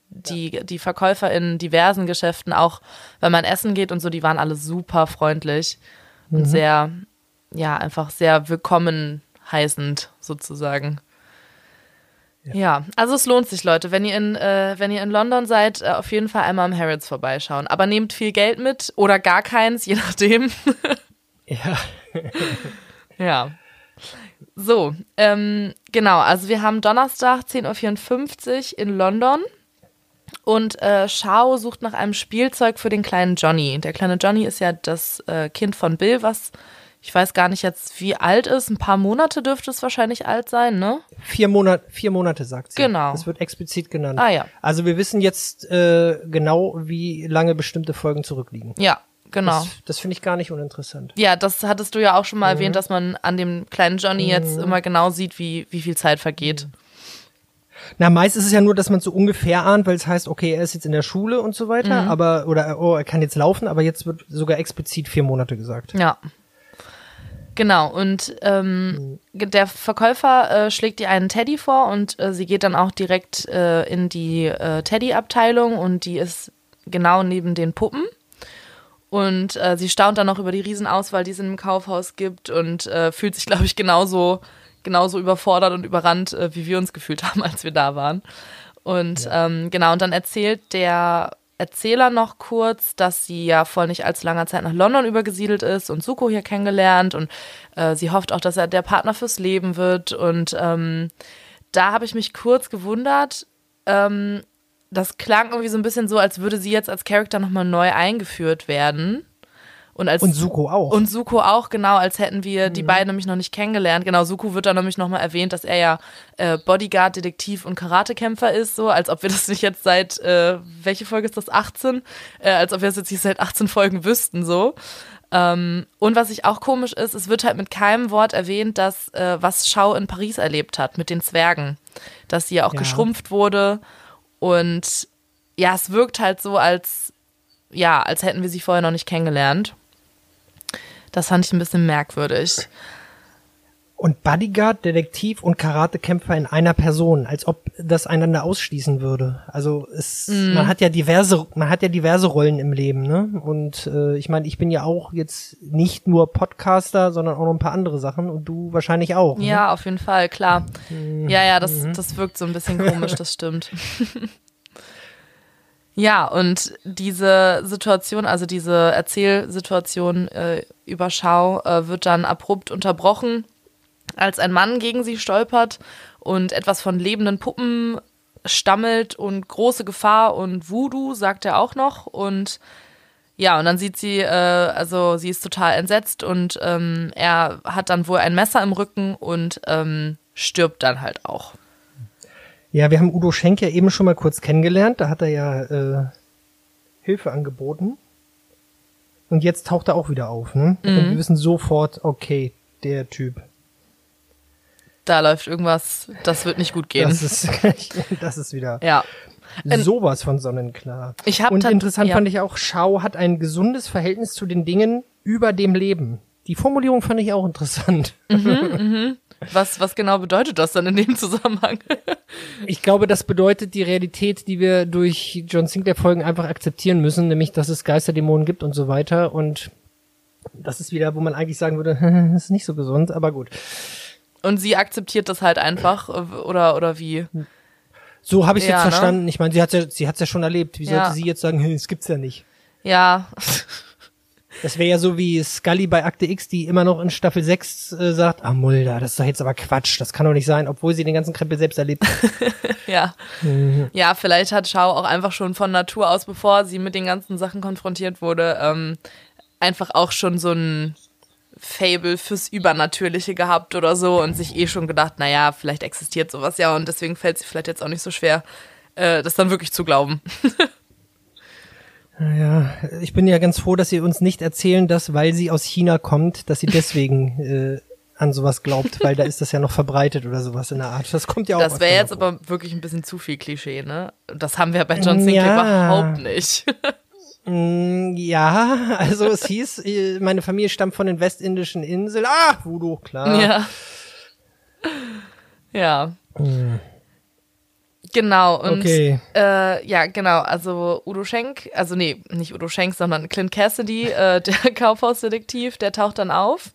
die, die Verkäufer in diversen Geschäften, auch wenn man essen geht und so, die waren alle super freundlich und sehr, ja, einfach sehr willkommen heißend sozusagen. Ja. also es lohnt sich, Leute. Wenn ihr in, äh, wenn ihr in London seid, äh, auf jeden Fall einmal am Harrods vorbeischauen. Aber nehmt viel Geld mit oder gar keins, je nachdem. Ja. Ja. So, ähm, genau, also wir haben Donnerstag 10.54 Uhr in London und äh, Shao sucht nach einem Spielzeug für den kleinen Johnny. Der kleine Johnny ist ja das äh, Kind von Bill, was ich weiß gar nicht jetzt, wie alt ist. Ein paar Monate dürfte es wahrscheinlich alt sein, ne? Vier Monate, vier Monate sagt sie. Genau. Das wird explizit genannt. Ah, ja. Also wir wissen jetzt äh, genau, wie lange bestimmte Folgen zurückliegen. Ja, genau. Das, das finde ich gar nicht uninteressant. Ja, das hattest du ja auch schon mal erwähnt, dass man an dem kleinen Johnny jetzt immer genau sieht, wie, wie viel Zeit vergeht. Na, meist ist es ja nur, dass man so ungefähr ahnt, weil es heißt, okay, er ist jetzt in der Schule und so weiter, Mhm. aber, oder, oh, er kann jetzt laufen, aber jetzt wird sogar explizit vier Monate gesagt. Ja. Genau, und ähm, der Verkäufer äh, schlägt ihr einen Teddy vor und äh, sie geht dann auch direkt äh, in die äh, Teddy-Abteilung und die ist genau neben den Puppen. Und äh, sie staunt dann noch über die Riesenauswahl, die es in dem Kaufhaus gibt und äh, fühlt sich, glaube ich, genauso, genauso überfordert und überrannt, äh, wie wir uns gefühlt haben, als wir da waren. Und ähm, genau, und dann erzählt der Erzähler noch kurz, dass sie ja vor nicht allzu langer Zeit nach London übergesiedelt ist und Suko hier kennengelernt und äh, sie hofft auch, dass er der Partner fürs Leben wird. Und ähm, da habe ich mich kurz gewundert. Ähm, das klang irgendwie so ein bisschen so, als würde sie jetzt als Charakter nochmal neu eingeführt werden. Und, als Und Suko auch. und Suko auch, genau, als hätten wir die beiden nämlich noch nicht kennengelernt. Genau, Suko wird da nämlich nochmal erwähnt, dass er ja äh, Bodyguard, Detektiv und Karatekämpfer ist, so, als ob wir das nicht jetzt seit, äh, welche Folge ist das, 18? Äh, als ob wir das jetzt nicht seit 18 Folgen wüssten, so. Ähm, und was ich auch komisch ist, es wird halt mit keinem Wort erwähnt, dass, äh, was Schau in Paris erlebt hat mit den Zwergen. Dass sie ja auch Ja. geschrumpft wurde und ja, es wirkt halt so, als, ja, als hätten wir sie vorher noch nicht kennengelernt. Das fand ich ein bisschen merkwürdig. Und Bodyguard, Detektiv und Karatekämpfer in einer Person, als ob das einander ausschließen würde. Also es, Mhm. man hat ja diverse, man hat ja diverse Rollen im Leben, ne? Und äh, ich meine, ich bin ja auch jetzt nicht nur Podcaster, sondern auch noch ein paar andere Sachen und du wahrscheinlich auch. Ne? Ja, auf jeden Fall, klar. Mhm. Ja, ja, das, das wirkt so ein bisschen komisch, das stimmt. ja, und diese Situation, also diese Erzählsituation äh, über Schau, äh, wird dann abrupt unterbrochen, als ein Mann gegen sie stolpert und etwas von lebenden Puppen stammelt und große Gefahr und Voodoo, sagt er auch noch. Und ja, und dann sieht sie, äh, also sie ist total entsetzt und ähm, er hat dann wohl ein Messer im Rücken und ähm, stirbt dann halt auch. Ja, wir haben Udo Schenk ja eben schon mal kurz kennengelernt. Da hat er ja äh, Hilfe angeboten. Und jetzt taucht er auch wieder auf, ne? Mhm. Und wir wissen sofort, okay, der Typ. Da läuft irgendwas, das wird nicht gut gehen. Das ist, das ist wieder ja. Ähm, sowas von sonnenklar. Ich hab Und interessant ja. fand ich auch, Schau hat ein gesundes Verhältnis zu den Dingen über dem Leben. Die Formulierung fand ich auch interessant. Was, was genau bedeutet das dann in dem Zusammenhang? Ich glaube, das bedeutet die Realität, die wir durch John Sinclair Folgen einfach akzeptieren müssen, nämlich, dass es Geisterdämonen gibt und so weiter. Und das ist wieder, wo man eigentlich sagen würde, das ist nicht so gesund, aber gut. Und sie akzeptiert das halt einfach oder oder wie? So habe ich Ja, jetzt ne? verstanden. Ich meine, sie hat ja, sie hat's ja schon erlebt. Wie Ja. sollte sie jetzt sagen, "Hm, es gibt's ja nicht? Ja, Das wäre ja so wie Scully bei Akte X, die immer noch in Staffel 6 äh, sagt, ah Mulder, das ist doch jetzt aber Quatsch, das kann doch nicht sein, obwohl sie den ganzen Krempel selbst erlebt hat. ja. Ja, vielleicht hat Shao auch einfach schon von Natur aus, bevor sie mit den ganzen Sachen konfrontiert wurde, ähm, einfach auch schon so ein Fable fürs Übernatürliche gehabt oder so und sich eh schon gedacht, naja, vielleicht existiert sowas ja und deswegen fällt sie vielleicht jetzt auch nicht so schwer, äh, das dann wirklich zu glauben. Ja, ich bin ja ganz froh, dass sie uns nicht erzählen, dass, weil sie aus China kommt, dass sie deswegen äh, an sowas glaubt, weil da ist das ja noch verbreitet oder sowas in der Art. Das kommt ja auch. Das wäre jetzt aber wirklich ein bisschen zu viel Klischee, ne? Das haben wir bei John Sinclair Ja. überhaupt nicht. Mm, Ja, also es hieß, äh, meine Familie stammt von den westindischen Inseln. Ah, Voodoo, klar. Ja. Ja. Genau, und Okay. äh, ja, genau, also Udo Schenk, also nee, nicht Udo Schenk, sondern Clint Cassidy, äh, der Kaufhausdetektiv, der taucht dann auf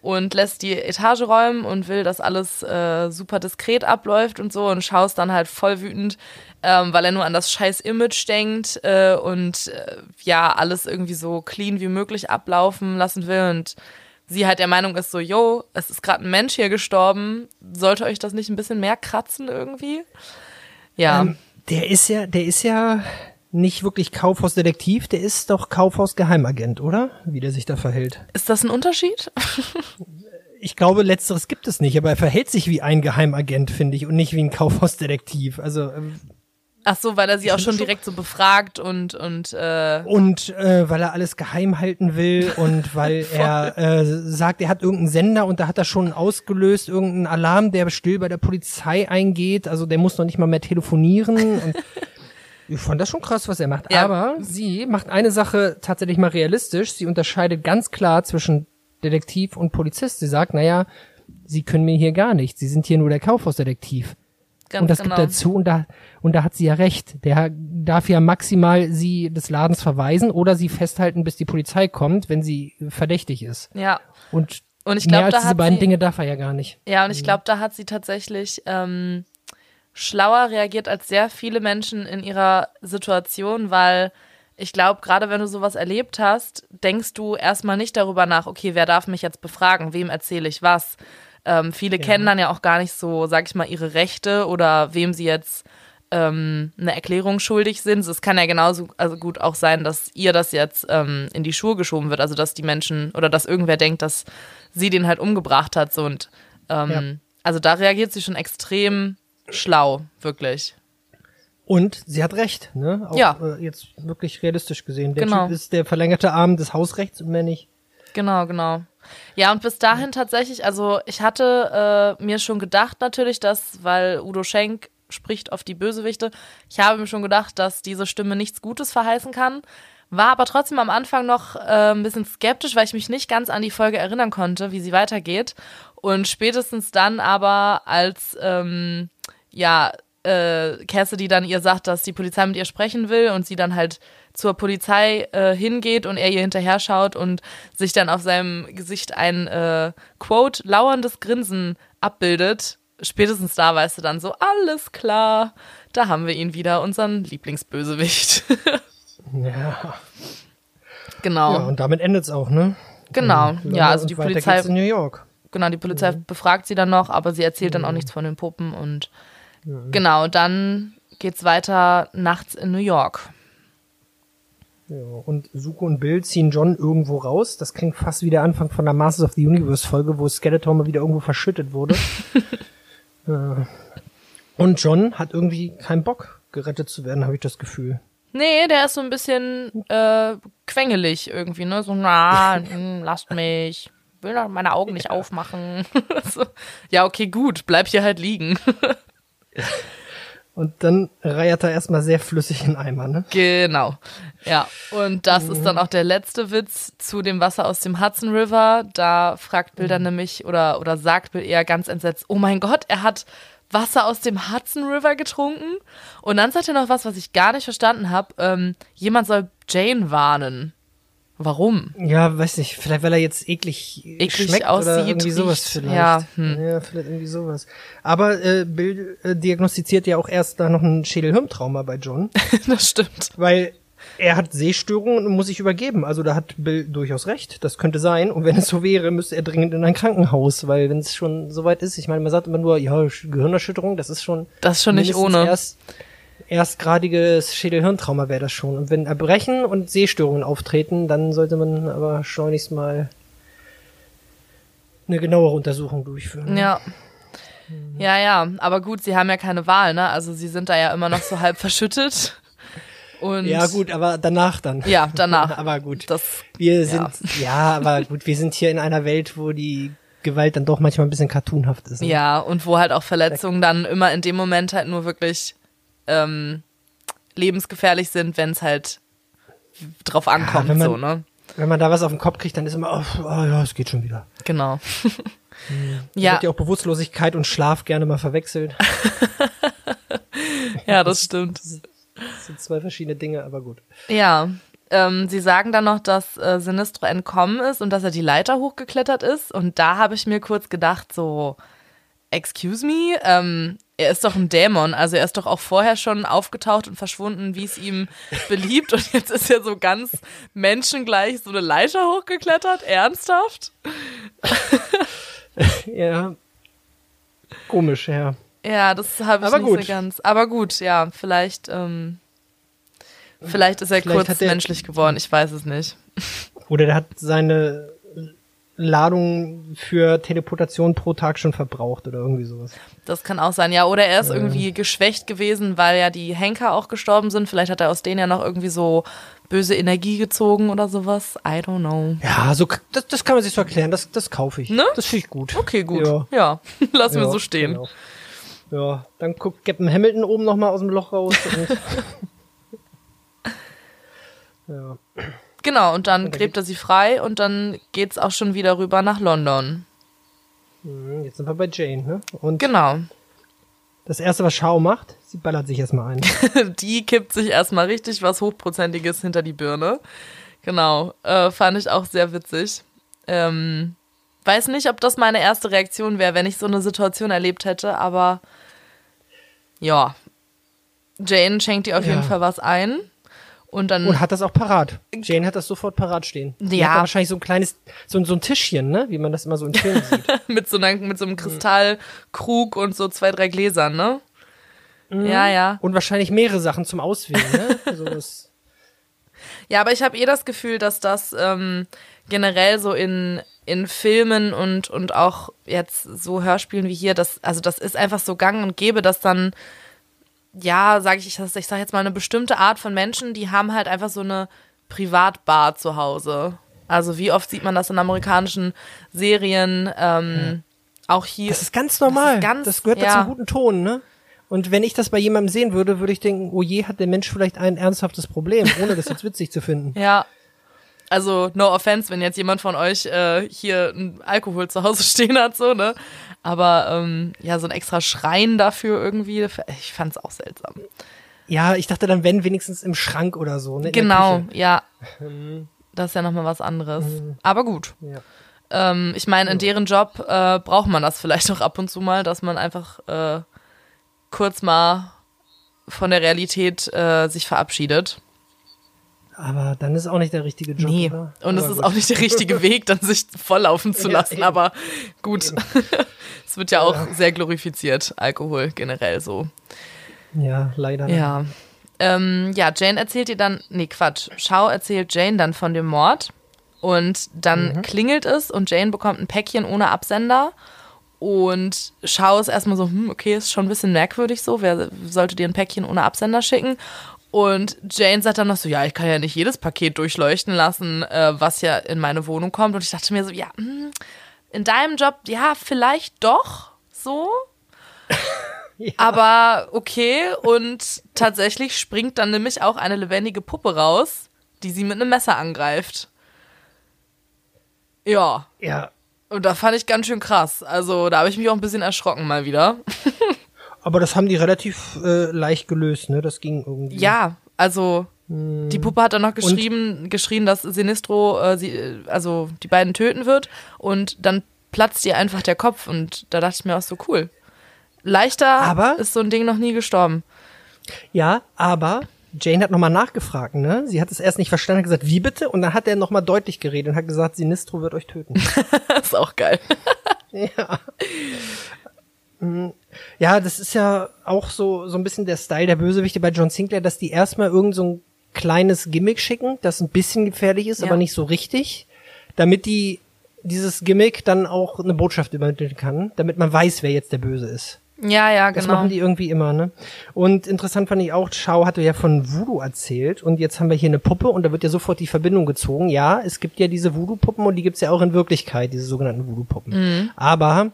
und lässt die Etage räumen und will, dass alles äh, super diskret abläuft und so und schaust dann halt voll wütend, ähm, weil er nur an das scheiß Image denkt äh, und äh, ja, alles irgendwie so clean wie möglich ablaufen lassen will und sie halt der Meinung ist so, yo, es ist gerade ein Mensch hier gestorben, sollte euch das nicht ein bisschen mehr kratzen irgendwie? Ja. Ähm, der ist ja, der ist ja nicht wirklich Kaufhausdetektiv, der ist doch Kaufhausgeheimagent, oder? Wie der sich da verhält. Ist das ein Unterschied? Ich glaube, letzteres gibt es nicht, aber er verhält sich wie ein Geheimagent, finde ich, und nicht wie ein Kaufhausdetektiv. Also ähm, Ach so, weil er sie auch schon- direkt so befragt und und äh, und äh, weil er alles geheim halten will und weil er äh, sagt, er hat irgendeinen Sender und da hat er schon ausgelöst, irgendeinen Alarm, der still bei der Polizei eingeht. Also der muss noch nicht mal mehr telefonieren. Und ich fand das schon krass, was er macht. Ja. Aber sie macht eine Sache tatsächlich mal realistisch. Sie unterscheidet ganz klar zwischen Detektiv und Polizist. Sie sagt, naja, sie können mir hier gar nichts. Sie sind hier nur der Kaufhausdetektiv. ganz und das genau. gibt dazu und da und da hat sie ja recht. Der darf ja maximal sie des Ladens verweisen oder sie festhalten, bis die Polizei kommt, wenn sie verdächtig ist. Ja. Und, Und ich mehr glaube, als da diese hat beiden sie, Dinge darf er ja gar nicht. ja, und ich glaube, da hat sie tatsächlich ähm, schlauer reagiert als sehr viele Menschen in ihrer Situation, weil ich glaube, gerade wenn du sowas erlebt hast, denkst du erstmal nicht darüber nach, okay, wer darf mich jetzt befragen, wem erzähle ich was. Ähm, viele kennen dann ja auch gar nicht so, sag ich mal, ihre Rechte oder wem sie jetzt ähm, eine Erklärung schuldig sind. Es kann ja genauso also gut auch sein, dass ihr das jetzt ähm, in die Schuhe geschoben wird, also dass die Menschen oder dass irgendwer denkt, dass sie den halt umgebracht hat. So und ähm, Ja. also da reagiert sie schon extrem schlau, wirklich. Und sie hat recht, ne? Auch, Ja. Äh, jetzt wirklich realistisch gesehen. Der Genau. Typ ist der verlängerte Arm des Hausrechts und mehr nicht. Genau, genau. Ja, und bis dahin tatsächlich, also ich hatte äh, mir schon gedacht natürlich, dass, weil Udo Schenk spricht auf die Bösewichte, ich habe mir schon gedacht, dass diese Stimme nichts Gutes verheißen kann, war aber trotzdem am Anfang noch äh, ein bisschen skeptisch, weil ich mich nicht ganz an die Folge erinnern konnte, wie sie weitergeht. Und spätestens dann aber, als ähm, ja, äh, Cassidy dann ihr sagt, dass die Polizei mit ihr sprechen will und sie dann halt zur Polizei äh, hingeht und er ihr hinterher schaut und sich dann auf seinem Gesicht ein äh, Quote lauerndes Grinsen abbildet. Spätestens da weißt du dann so, alles klar, da haben wir ihn wieder, unseren Lieblingsbösewicht. Ja. genau. ja, und damit endet's auch, ne? genau. Und Ja, also die Polizei, in New York. genau, die Polizei befragt sie dann noch, aber sie erzählt dann auch nichts von den Puppen und genau, dann geht's weiter nachts in New York. Ja, und Suko und Bill ziehen John irgendwo raus. Das klingt fast wie der Anfang von der Masters of the Universe Folge, wo Skeletor mal wieder irgendwo verschüttet wurde. äh, und John hat irgendwie keinen Bock, gerettet zu werden, habe ich das Gefühl. Nee, der ist so ein bisschen äh, quengelig irgendwie, ne? So, na, hm, lasst mich. Will doch meine Augen nicht aufmachen. so. Ja, okay, gut, bleib hier halt liegen. Und dann reiert er erstmal sehr flüssig in Eimer, ne? Genau. Ja, und das ist dann auch der letzte Witz zu dem Wasser aus dem Hudson River. Da fragt Bill dann nämlich oder, oder sagt Bill eher ganz entsetzt, oh mein Gott, er hat Wasser aus dem Hudson River getrunken. Und dann sagt er noch was, was ich gar nicht verstanden habe. Ähm, jemand soll Jane warnen. Warum? Ja, weiß nicht, vielleicht weil er jetzt eklig, Eklig schmeckt aussieht, oder irgendwie sowas riecht. vielleicht. Ja, hm. ja, vielleicht irgendwie sowas. Aber äh, Bill äh, diagnostiziert ja auch erst da noch ein Schädelhirntrauma bei John, das stimmt. weil er hat Sehstörungen und muss sich übergeben. Also da hat Bill durchaus recht. Das könnte sein. Und wenn es so wäre, müsste er dringend in ein Krankenhaus, weil wenn es schon so weit ist, ich meine, man sagt immer nur, ja, Sch- Gehirnerschütterung, das ist schon Das ist schon nicht ohne. Erst, erstgradiges Schädelhirntrauma wäre das schon. Und wenn Erbrechen und Sehstörungen auftreten, dann sollte man aber schleunigst mal eine genauere Untersuchung durchführen. Ja. Ja, ja, aber gut, sie haben ja keine Wahl, ne? Also sie sind da ja immer noch so halb verschüttet. Und Ja, gut, aber danach dann. Ja, danach. aber gut. Das, Wir sind, ja. aber gut, wir sind hier in einer Welt, wo die Gewalt dann doch manchmal ein bisschen cartoonhaft ist. ne? ja, und wo halt auch Verletzungen dann immer in dem Moment halt nur wirklich ähm, lebensgefährlich sind, wenn es halt drauf ankommt, wenn man- so, ne? Wenn man da was auf den Kopf kriegt, dann ist immer, oh, oh ja, es geht schon wieder. Genau. Ja. ja, Wird ja auch Bewusstlosigkeit und Schlaf gerne mal verwechselt. ja, das stimmt. Das sind zwei verschiedene Dinge, aber gut. Ja. Ähm, sie sagen dann noch, dass äh, Sinistro entkommen ist und dass er die Leiter hochgeklettert ist. Und da habe ich mir kurz gedacht, so, excuse me, ähm, er ist doch ein Dämon, also er ist doch auch vorher schon aufgetaucht und verschwunden, wie es ihm beliebt. Und jetzt ist er so ganz menschengleich so eine Leiter hochgeklettert, ernsthaft? Ja. Komisch, ja. Ja, das habe ich Aber nicht gut. so ganz. Aber gut, ja, vielleicht, ähm, vielleicht ist er Vielleicht kurz er- menschlich geworden, ich weiß es nicht. Oder der hat seine Ladung für Teleportation pro Tag schon verbraucht oder irgendwie sowas. Das kann auch sein, ja. Oder er ist irgendwie geschwächt gewesen, weil ja die Henker auch gestorben sind. Vielleicht hat er aus denen ja noch irgendwie so böse Energie gezogen oder sowas. I don't know. Ja, so das, das kann man sich so erklären. Das, das kaufe ich. Ne? Das finde ich gut. Okay, gut. Ja. Ja, lassen wir Ja, so stehen. Genau. Ja, dann guckt Captain Hamilton oben noch mal aus dem Loch raus. Ja. Genau, und dann gräbt er sie frei und dann geht's auch schon wieder rüber nach London. Hm, Jetzt sind wir bei Jane, ne? Und Genau. das erste, was Shao macht, sie ballert sich erstmal ein. Die kippt sich erstmal richtig was Hochprozentiges hinter die Birne. Genau. Äh, fand ich auch sehr witzig. Ähm, weiß nicht, ob das meine erste Reaktion wäre, wenn ich so eine Situation erlebt hätte, aber ja. Jane schenkt ihr auf Ja. jeden Fall was ein. Und dann. Und hat das auch parat. Jane hat das sofort parat stehen. Die Ja. Hat wahrscheinlich so ein kleines, so, ein- so ein Tischchen, ne? Wie man das immer so in Filmen sieht. mit, so einer, mit so einem Kristallkrug und so zwei, drei Gläsern, ne? Ja, ja. Und wahrscheinlich mehrere Sachen zum Auswählen, ne? Also das, Ja, aber ich habe eh das Gefühl, dass das ähm, generell so in, in Filmen und, und auch jetzt so Hörspielen wie hier, das, also das ist einfach so gang und gäbe, dass dann, ja, sage ich, ich, ich sage jetzt mal, eine bestimmte Art von Menschen, die haben halt einfach so eine Privatbar zu Hause. Also wie oft sieht man das in amerikanischen Serien, ähm, auch hier. das ist ganz normal. Das ist ganz- das gehört ja. ja. zum guten Ton, ne? Und wenn ich das bei jemandem sehen würde, würde ich denken, oh je, hat der Mensch vielleicht ein ernsthaftes Problem, ohne das jetzt witzig zu finden. Ja. Also, no offense, wenn jetzt jemand von euch äh, hier ein Alkohol zu Hause stehen hat, so, ne? Aber ähm, ja, so ein extra Schrein dafür irgendwie, ich fand's auch seltsam. Ja, ich dachte dann, wenn wenigstens im Schrank oder so, ne? Genau, ja. Das ist ja nochmal was anderes. Aber gut. Ja. Ähm, ich meine, in deren Job äh, braucht man das vielleicht auch ab und zu mal, dass man einfach äh, kurz mal von der Realität äh, sich verabschiedet. Aber dann ist auch nicht der richtige Job, Nee. oder? Und es ist auch nicht der richtige Weg, dann sich volllaufen zu Ja, lassen. eben. Aber gut. es wird ja auch sehr glorifiziert, Alkohol generell so. Ja, leider. Ja. Ähm, ja, Jane erzählt ihr dann, nee, Quatsch. Shao erzählt Jane dann von dem Mord. Und dann klingelt es und Jane bekommt ein Päckchen ohne Absender. Und Shao ist erstmal so, hm, okay, ist schon ein bisschen merkwürdig so. Wer sollte dir ein Päckchen ohne Absender schicken? Und Jane sagt dann noch so, ja, ich kann ja nicht jedes Paket durchleuchten lassen, äh, was ja in meine Wohnung kommt. Und ich dachte mir so, ja, hm, in deinem Job, ja, vielleicht doch so. Aber okay, und tatsächlich springt dann nämlich auch eine lebendige Puppe raus, die sie mit einem Messer angreift. Ja. Ja. Und da fand ich ganz schön krass. Also da habe ich mich auch ein bisschen erschrocken mal wieder. Aber das haben die relativ äh, leicht gelöst, ne? Das ging irgendwie. Ja, also die Puppe hat dann noch geschrieben, geschrien, dass Sinistro äh, sie, äh, also die beiden töten wird und dann platzt ihr einfach der Kopf und da dachte ich mir auch so cool. Leichter Aber- ist so ein Ding noch nie gestorben. Ja, aber Jane hat nochmal nachgefragt, ne? Sie hat es erst nicht verstanden, hat gesagt, wie bitte? Und dann hat er nochmal deutlich geredet und hat gesagt, Sinistro wird euch töten. Das ist auch geil. ja. Ja, das ist ja auch so, so ein bisschen der Style der Bösewichte bei John Sinclair, dass die erstmal irgend so ein kleines Gimmick schicken, das ein bisschen gefährlich ist, Ja. aber nicht so richtig, damit die dieses Gimmick dann auch eine Botschaft übermitteln kann, damit man weiß, wer jetzt der Böse ist. Ja, ja, Das genau. machen die irgendwie immer, ne? Und interessant fand ich auch, Shao hatte ja von Voodoo erzählt und jetzt haben wir hier eine Puppe und da wird ja sofort die Verbindung gezogen. Ja, es gibt ja diese Voodoo-Puppen und die gibt's ja auch in Wirklichkeit, diese sogenannten Voodoo-Puppen. Mhm. Aber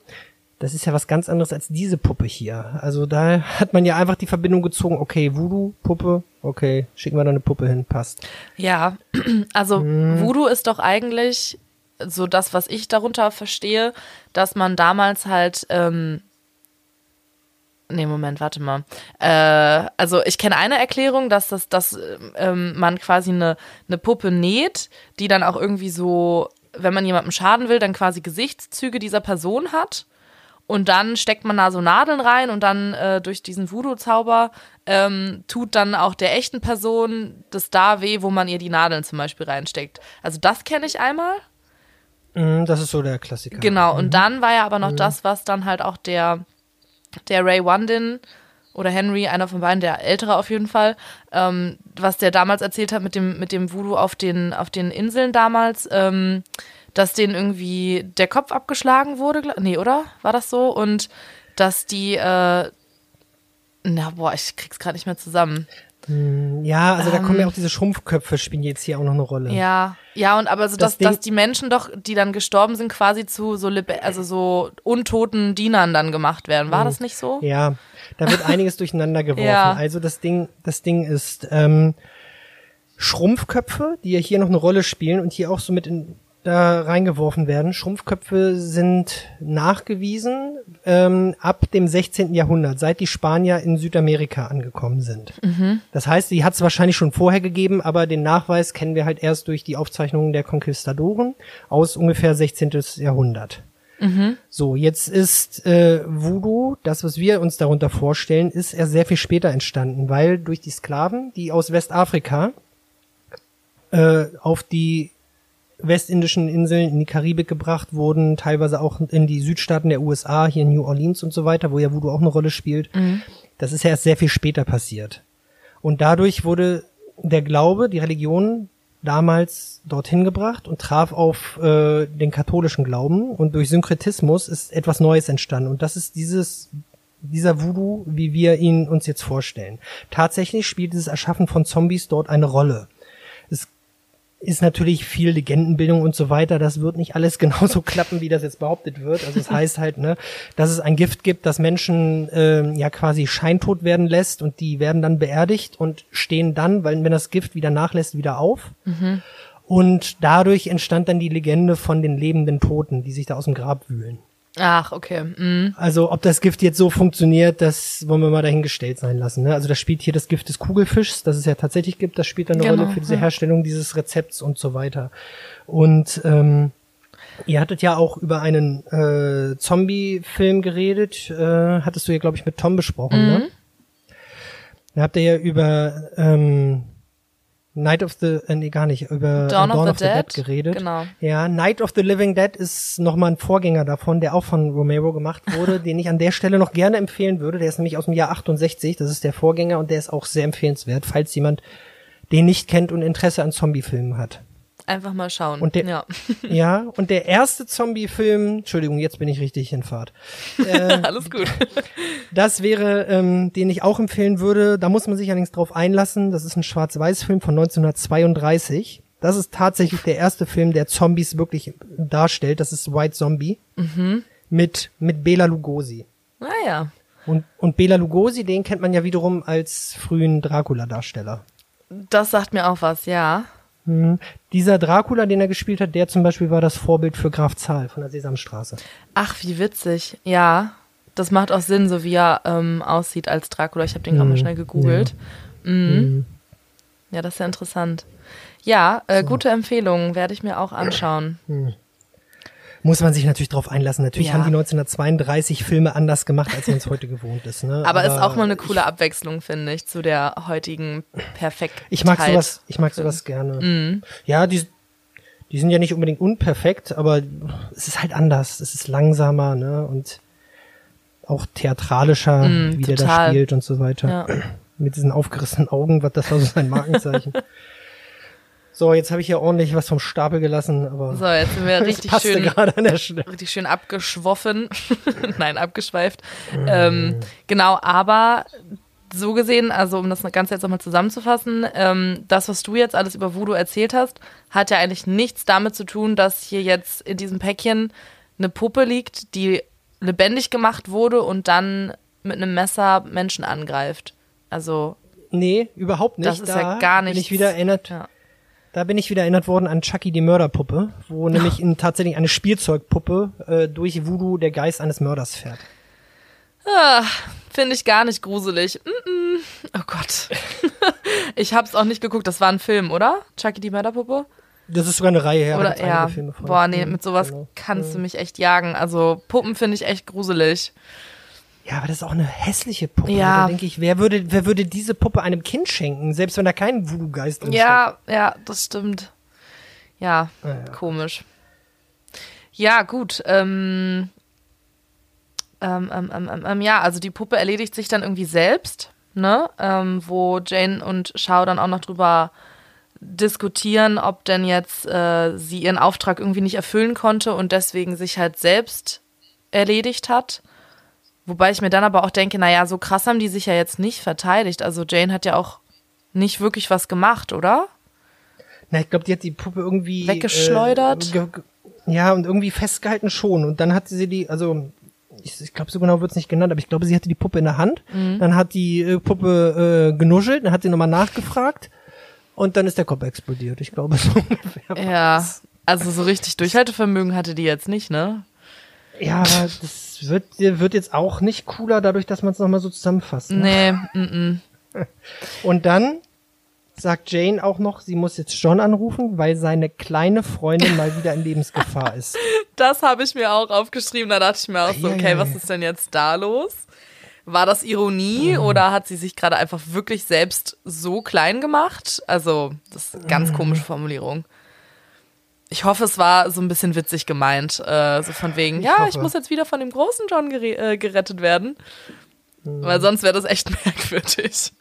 das ist ja was ganz anderes als diese Puppe hier. Also da hat man ja einfach die Verbindung gezogen, okay, Voodoo-Puppe, okay, schicken wir da eine Puppe hin, passt. Ja, also Voodoo ist doch eigentlich so das, was ich darunter verstehe, dass man damals halt. Ähm, nee, Moment, warte mal. Äh, also ich kenne eine Erklärung, dass das, dass ähm, man quasi eine, eine Puppe näht, die dann auch irgendwie so, wenn man jemandem schaden will, dann quasi Gesichtszüge dieser Person hat. Und dann steckt man da so Nadeln rein und dann äh, durch diesen Voodoo-Zauber ähm, tut dann auch der echten Person das da weh, wo man ihr die Nadeln zum Beispiel reinsteckt. Also das kenne ich einmal. Mm, Das ist so der Klassiker. Genau. Und dann war ja aber noch das, was dann halt auch der, der Ray Wandin oder Henry, einer von beiden, der ältere auf jeden Fall, ähm, was der damals erzählt hat mit dem, mit dem Voodoo auf den, auf den Inseln damals, ähm, dass denen irgendwie der Kopf abgeschlagen wurde. Nee, oder? War das so? Und dass die, äh, na, boah, ich krieg's gerade nicht mehr zusammen. Ja, also da kommen ja auch diese Schrumpfköpfe, spielen jetzt hier auch noch eine Rolle. Ähm. Ja, ja, und aber so, Das dass, Ding- dass die Menschen doch, die dann gestorben sind, quasi zu so, also so untoten Dienern dann gemacht werden. War das nicht so? Ja, da wird einiges durcheinander geworfen. Ja. Also das Ding, das Ding ist ähm, Schrumpfköpfe, die ja hier noch eine Rolle spielen und hier auch so mit in, da reingeworfen werden. Schrumpfköpfe sind nachgewiesen ähm, ab dem 16. Jahrhundert, seit die Spanier in Südamerika angekommen sind. Das heißt, die hat es wahrscheinlich schon vorher gegeben, aber den Nachweis kennen wir halt erst durch die Aufzeichnungen der Konquistadoren aus ungefähr 16. Jahrhundert. So, jetzt ist äh, Voodoo, das, was wir uns darunter vorstellen, ist erst sehr viel später entstanden, weil durch die Sklaven, die aus Westafrika äh, auf die westindischen Inseln in die Karibik gebracht wurden, teilweise auch in die Südstaaten der USA, hier in New Orleans und so weiter, wo ja Voodoo auch eine Rolle spielt. Das ist ja erst sehr viel später passiert. Und dadurch wurde der Glaube, die Religion damals dorthin gebracht und traf auf äh, den katholischen Glauben und durch Synkretismus ist etwas Neues entstanden und das ist dieses dieser Voodoo, wie wir ihn uns jetzt vorstellen. Tatsächlich spielt dieses Erschaffen von Zombies dort eine Rolle. Ist natürlich viel Legendenbildung und so weiter. Das wird nicht alles genauso klappen, wie das jetzt behauptet wird. Also es heißt halt, ne, dass es ein Gift gibt, das Menschen ähm, ja quasi scheintot werden lässt und die werden dann beerdigt und stehen dann, weil wenn das Gift wieder nachlässt, wieder auf. Und dadurch entstand dann die Legende von den lebenden Toten, die sich da aus dem Grab wühlen. Ach, okay. Mhm. Also ob das Gift jetzt so funktioniert, das wollen wir mal dahingestellt sein lassen. Ne? Also das spielt hier das Gift des Kugelfischs, das es ja tatsächlich gibt, das spielt dann eine Genau, Rolle für diese ja. Herstellung dieses Rezepts und so weiter. Und ähm, ihr hattet ja auch über einen äh, Zombie-Film geredet, äh, hattest du ja, glaube ich, mit Tom besprochen, Mhm. ne? Da habt ihr ja über ähm, Night of the, äh, nee, gar nicht, über Dawn äh, of the Dead, geredet. genau. Ja, Night of the Living Dead ist nochmal ein Vorgänger davon, der auch von Romero gemacht wurde, den ich an der Stelle noch gerne empfehlen würde. Der ist nämlich aus dem Jahr 68, das ist der Vorgänger und der ist auch sehr empfehlenswert, falls jemand den nicht kennt und Interesse an Zombiefilmen hat. Einfach mal schauen. Und der- ja. Ja, und der erste Zombie-Film, Entschuldigung, jetzt bin ich richtig in Fahrt. Alles gut. Das wäre, ähm, den ich auch empfehlen würde. Da muss man sich allerdings drauf einlassen. Das ist ein Schwarz-Weiß-Film von 1932. Das ist tatsächlich der erste Film, der Zombies wirklich darstellt. Das ist White Zombie. Mit, mit Bela Lugosi. Naja. Und, und Bela Lugosi, den kennt man ja wiederum als frühen Dracula-Darsteller. Das sagt mir auch was, ja. Mhm. Dieser Dracula, den er gespielt hat, der zum Beispiel war das Vorbild für Graf Zahl von der Sesamstraße. Ach, wie witzig. Ja, das macht auch Sinn, so wie er ähm, aussieht als Dracula. Ich habe den gerade mal schnell gegoogelt. Mhm. Ja, das ist ja interessant. Ja, äh, gute Empfehlung, werde ich mir auch anschauen. Muss man sich natürlich drauf einlassen. Natürlich Ja. haben die 1932 Filme anders gemacht, als man es heute gewohnt ist. Ne? Aber, ist auch mal eine coole Abwechslung, finde ich, zu der heutigen Perfektheit. Ich mag sowas, ich mag sowas gerne. Mhm. Ja, die, die sind ja nicht unbedingt unperfekt, aber es ist halt anders. Es ist langsamer, ne? Und auch theatralischer, Mm, wie der da total. spielt und so weiter. Ja. Mit diesen aufgerissenen Augen, was das war so sein Markenzeichen. so, jetzt habe ich hier ordentlich was vom Stapel gelassen, aber So, jetzt sind wir richtig schön, gerade an der Stelle. richtig schön abgeschwoffen. Nein, abgeschweift. Ähm, genau, aber so gesehen, also um das Ganze jetzt nochmal zusammenzufassen, ähm, das, was du jetzt alles über Voodoo erzählt hast, hat ja eigentlich nichts damit zu tun, dass hier jetzt in diesem Päckchen eine Puppe liegt, die lebendig gemacht wurde und dann mit einem Messer Menschen angreift. Also, Nee, überhaupt nicht. Das ist da ja gar Bin nichts. ich wieder erinnert. ja. Da bin ich wieder erinnert worden an Chucky die Mörderpuppe, wo nämlich in tatsächlich eine Spielzeugpuppe äh, durch Voodoo der Geist eines Mörders fährt. Ah, Finde ich gar nicht gruselig. Mm-mm. Oh Gott. ich hab's auch nicht geguckt. Das war ein Film, oder? Chucky die Mörderpuppe? Das ist sogar eine Reihe her. oder ja. Boah, nee, Mhm, mit sowas genau. kannst du mich echt jagen. Also Puppen finde ich echt gruselig. Ja, aber das ist auch eine hässliche Puppe. Ja. Da denke ich, wer würde, wer würde diese Puppe einem Kind schenken, selbst wenn da kein Voodoo-Geist drin Ja, ja, das stimmt. Ja, Ah, ja. komisch. Ja, gut. Ähm, ähm, ähm, ähm, ähm, ähm, ja, also die Puppe erledigt sich dann irgendwie selbst, ne? Ähm, wo Jane und Shao dann auch noch drüber diskutieren, ob denn jetzt äh, sie ihren Auftrag irgendwie nicht erfüllen konnte und deswegen sich halt selbst erledigt hat. Wobei ich mir dann aber auch denke, naja, so krass haben die sich ja jetzt nicht verteidigt. Also Jane hat ja auch nicht wirklich was gemacht, oder? Na, ich glaube, die hat die Puppe irgendwie Weggeschleudert? Äh, ge ge ja, und irgendwie festgehalten schon. Und dann hat sie die, also ich, ich glaube, so genau wird's nicht genannt, aber ich glaube, sie hatte die Puppe in der Hand. Mhm. Dann hat die äh, Puppe äh, genuschelt, dann hat sie nochmal nachgefragt und dann ist der Kopf explodiert. Ich glaube, so ungefähr. Ja, also so richtig Durchhaltevermögen hatte die jetzt nicht, ne? Ja, aber wird, wird jetzt auch nicht cooler, dadurch, dass man es nochmal so zusammenfasst. Ne? Nee, mm, mm. Und dann sagt Jane auch noch, sie muss jetzt John anrufen, weil seine kleine Freundin mal wieder in Lebensgefahr ist. das habe ich mir auch aufgeschrieben. Da dachte ich mir auch so, okay, was ist denn jetzt da los? War das Ironie oder hat sie sich gerade einfach wirklich selbst so klein gemacht? Also, das ist eine ganz Mhm. komische Formulierung. Ich hoffe, es war so ein bisschen witzig gemeint. Äh, so von wegen, Ich ja, ich hoffe. muss jetzt wieder von dem großen John äh, gerettet werden. Mhm. Weil sonst wäre das echt merkwürdig.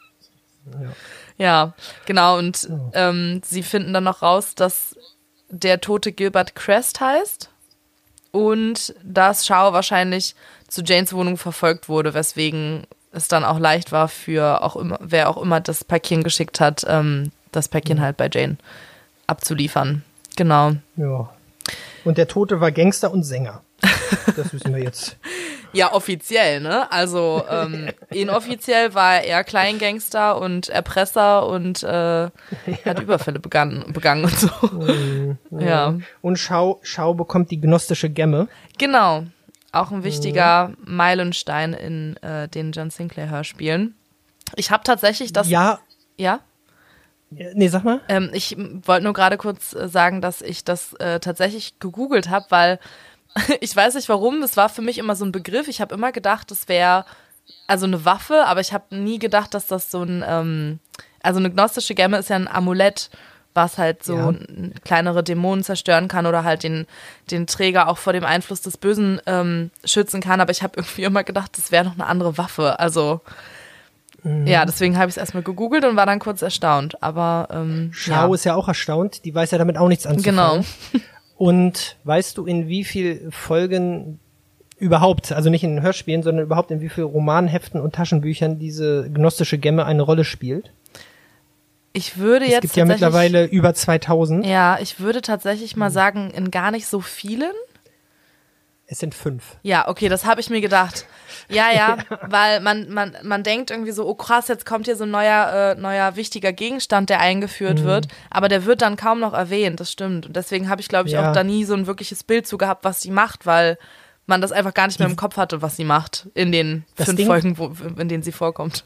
Ja, genau. Und ähm, sie finden dann noch raus, dass der tote Gilbert Crest heißt und dass Shao wahrscheinlich zu Janes Wohnung verfolgt wurde, weswegen es dann auch leicht war für auch immer, wer auch immer das Päckchen geschickt hat, ähm, das Päckchen halt bei Jane abzuliefern. Genau. Ja. Und der Tote war Gangster und Sänger. Das wissen wir jetzt. Ja, offiziell, ne? Also ähm, inoffiziell war er Kleingangster und Erpresser und äh, hat Überfälle begangen, begangen und so. ja. Und Schau, Schau bekommt die gnostische Gemme. Genau. Auch ein wichtiger Meilenstein in äh, den John Sinclair Hörspielen. Ich habe tatsächlich das. Ja, Ja? Nee, sag mal. Ähm, ich wollte nur gerade kurz äh, sagen, dass ich das äh, tatsächlich gegoogelt habe, weil ich weiß nicht warum, das war für mich immer so ein Begriff. Ich habe immer gedacht, das wäre also eine Waffe, aber ich habe nie gedacht, dass das so ein, ähm, also eine gnostische Gemme ist ja ein Amulett, was halt so Ja. kleinere Dämonen zerstören kann oder halt den, den Träger auch vor dem Einfluss des Bösen ähm, schützen kann. Aber ich habe irgendwie immer gedacht, das wäre noch eine andere Waffe. Also ja, deswegen habe ich es erstmal gegoogelt und war dann kurz erstaunt. Aber ähm, Schau ja. ist ja auch erstaunt. Die weiß ja damit auch nichts anzufangen. Genau. Und weißt du, in wie viel Folgen überhaupt, also nicht in den Hörspielen, sondern überhaupt in wie viel Romanheften und Taschenbüchern diese gnostische Gemme eine Rolle spielt? Ich würde Es jetzt gibt ja mittlerweile über 2000. Ja, ich würde tatsächlich mal sagen, in gar nicht so vielen. Es sind fünf. Ja, okay, das habe ich mir gedacht. Ja, ja, weil man, man, man denkt irgendwie so, oh krass, jetzt kommt hier so ein neuer, äh, neuer wichtiger Gegenstand, der eingeführt Mhm. wird, aber der wird dann kaum noch erwähnt, das stimmt. Und deswegen habe ich, glaube ich, Ja. auch da nie so ein wirkliches Bild zu gehabt, was sie macht, weil man das einfach gar nicht mehr im Kopf hatte, was sie macht in den Das fünf Ding- Folgen, wo, in denen sie vorkommt.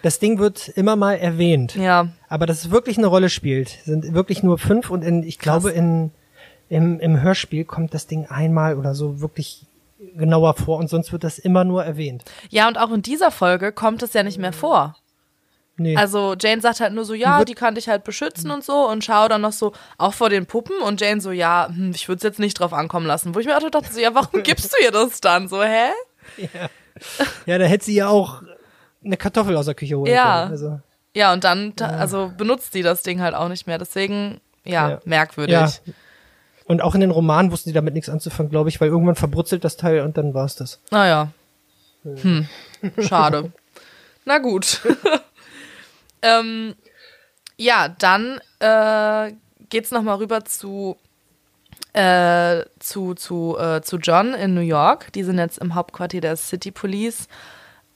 Das Ding wird immer mal erwähnt. ja, Aber dass es wirklich eine Rolle spielt, sind wirklich nur fünf und in, ich glaube, in, im, im Hörspiel kommt das Ding einmal oder so wirklich genauer vor und sonst wird das immer nur erwähnt. ja, und auch in dieser Folge kommt es ja nicht mehr vor. Nee. Also Jane sagt halt nur so, ja, die kann dich halt beschützen und so und schau dann noch so auch vor den Puppen und Jane so, ja, hm, ich würde es jetzt nicht drauf ankommen lassen. Wo ich mir auch dachte, so, ja, warum gibst du ihr das dann so, hä? ja, da hätte sie ja auch eine Kartoffel aus der Küche holen Ja. können. Also, Ja, und dann, also benutzt die das Ding halt auch nicht mehr. Deswegen, ja, Ja. merkwürdig. ja. Und auch in den Romanen wussten sie damit nichts anzufangen, glaube ich, weil irgendwann verbrutzelt das Teil und dann war's das. Naja. Hm. Schade. Na gut. ähm, ja, dann äh, geht's noch mal rüber zu äh, zu zu äh, zu John in New York. Die sind jetzt im Hauptquartier der City Police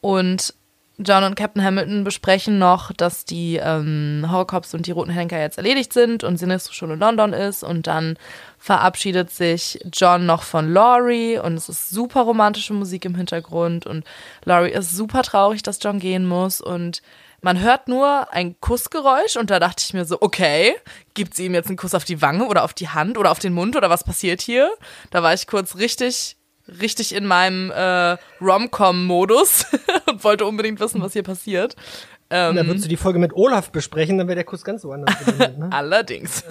und John und Captain Hamilton besprechen noch, dass die ähm, Horrorcops und die Roten Henker jetzt erledigt sind und Sinistro schon in London ist. Und dann verabschiedet sich John noch von Laurie und es ist super romantische Musik im Hintergrund. Und Laurie ist super traurig, dass John gehen muss. Und man hört nur ein Kussgeräusch und da dachte ich mir so, okay, gibt sie ihm jetzt einen Kuss auf die Wange oder auf die Hand oder auf den Mund oder was passiert hier? Da war ich kurz richtig richtig in meinem äh, Rom-Com-Modus und wollte unbedingt wissen, was hier passiert. Ähm, Und dann würdest du die Folge mit Olaf besprechen, dann wäre der Kuss ganz woanders. gelandet, ne? allerdings.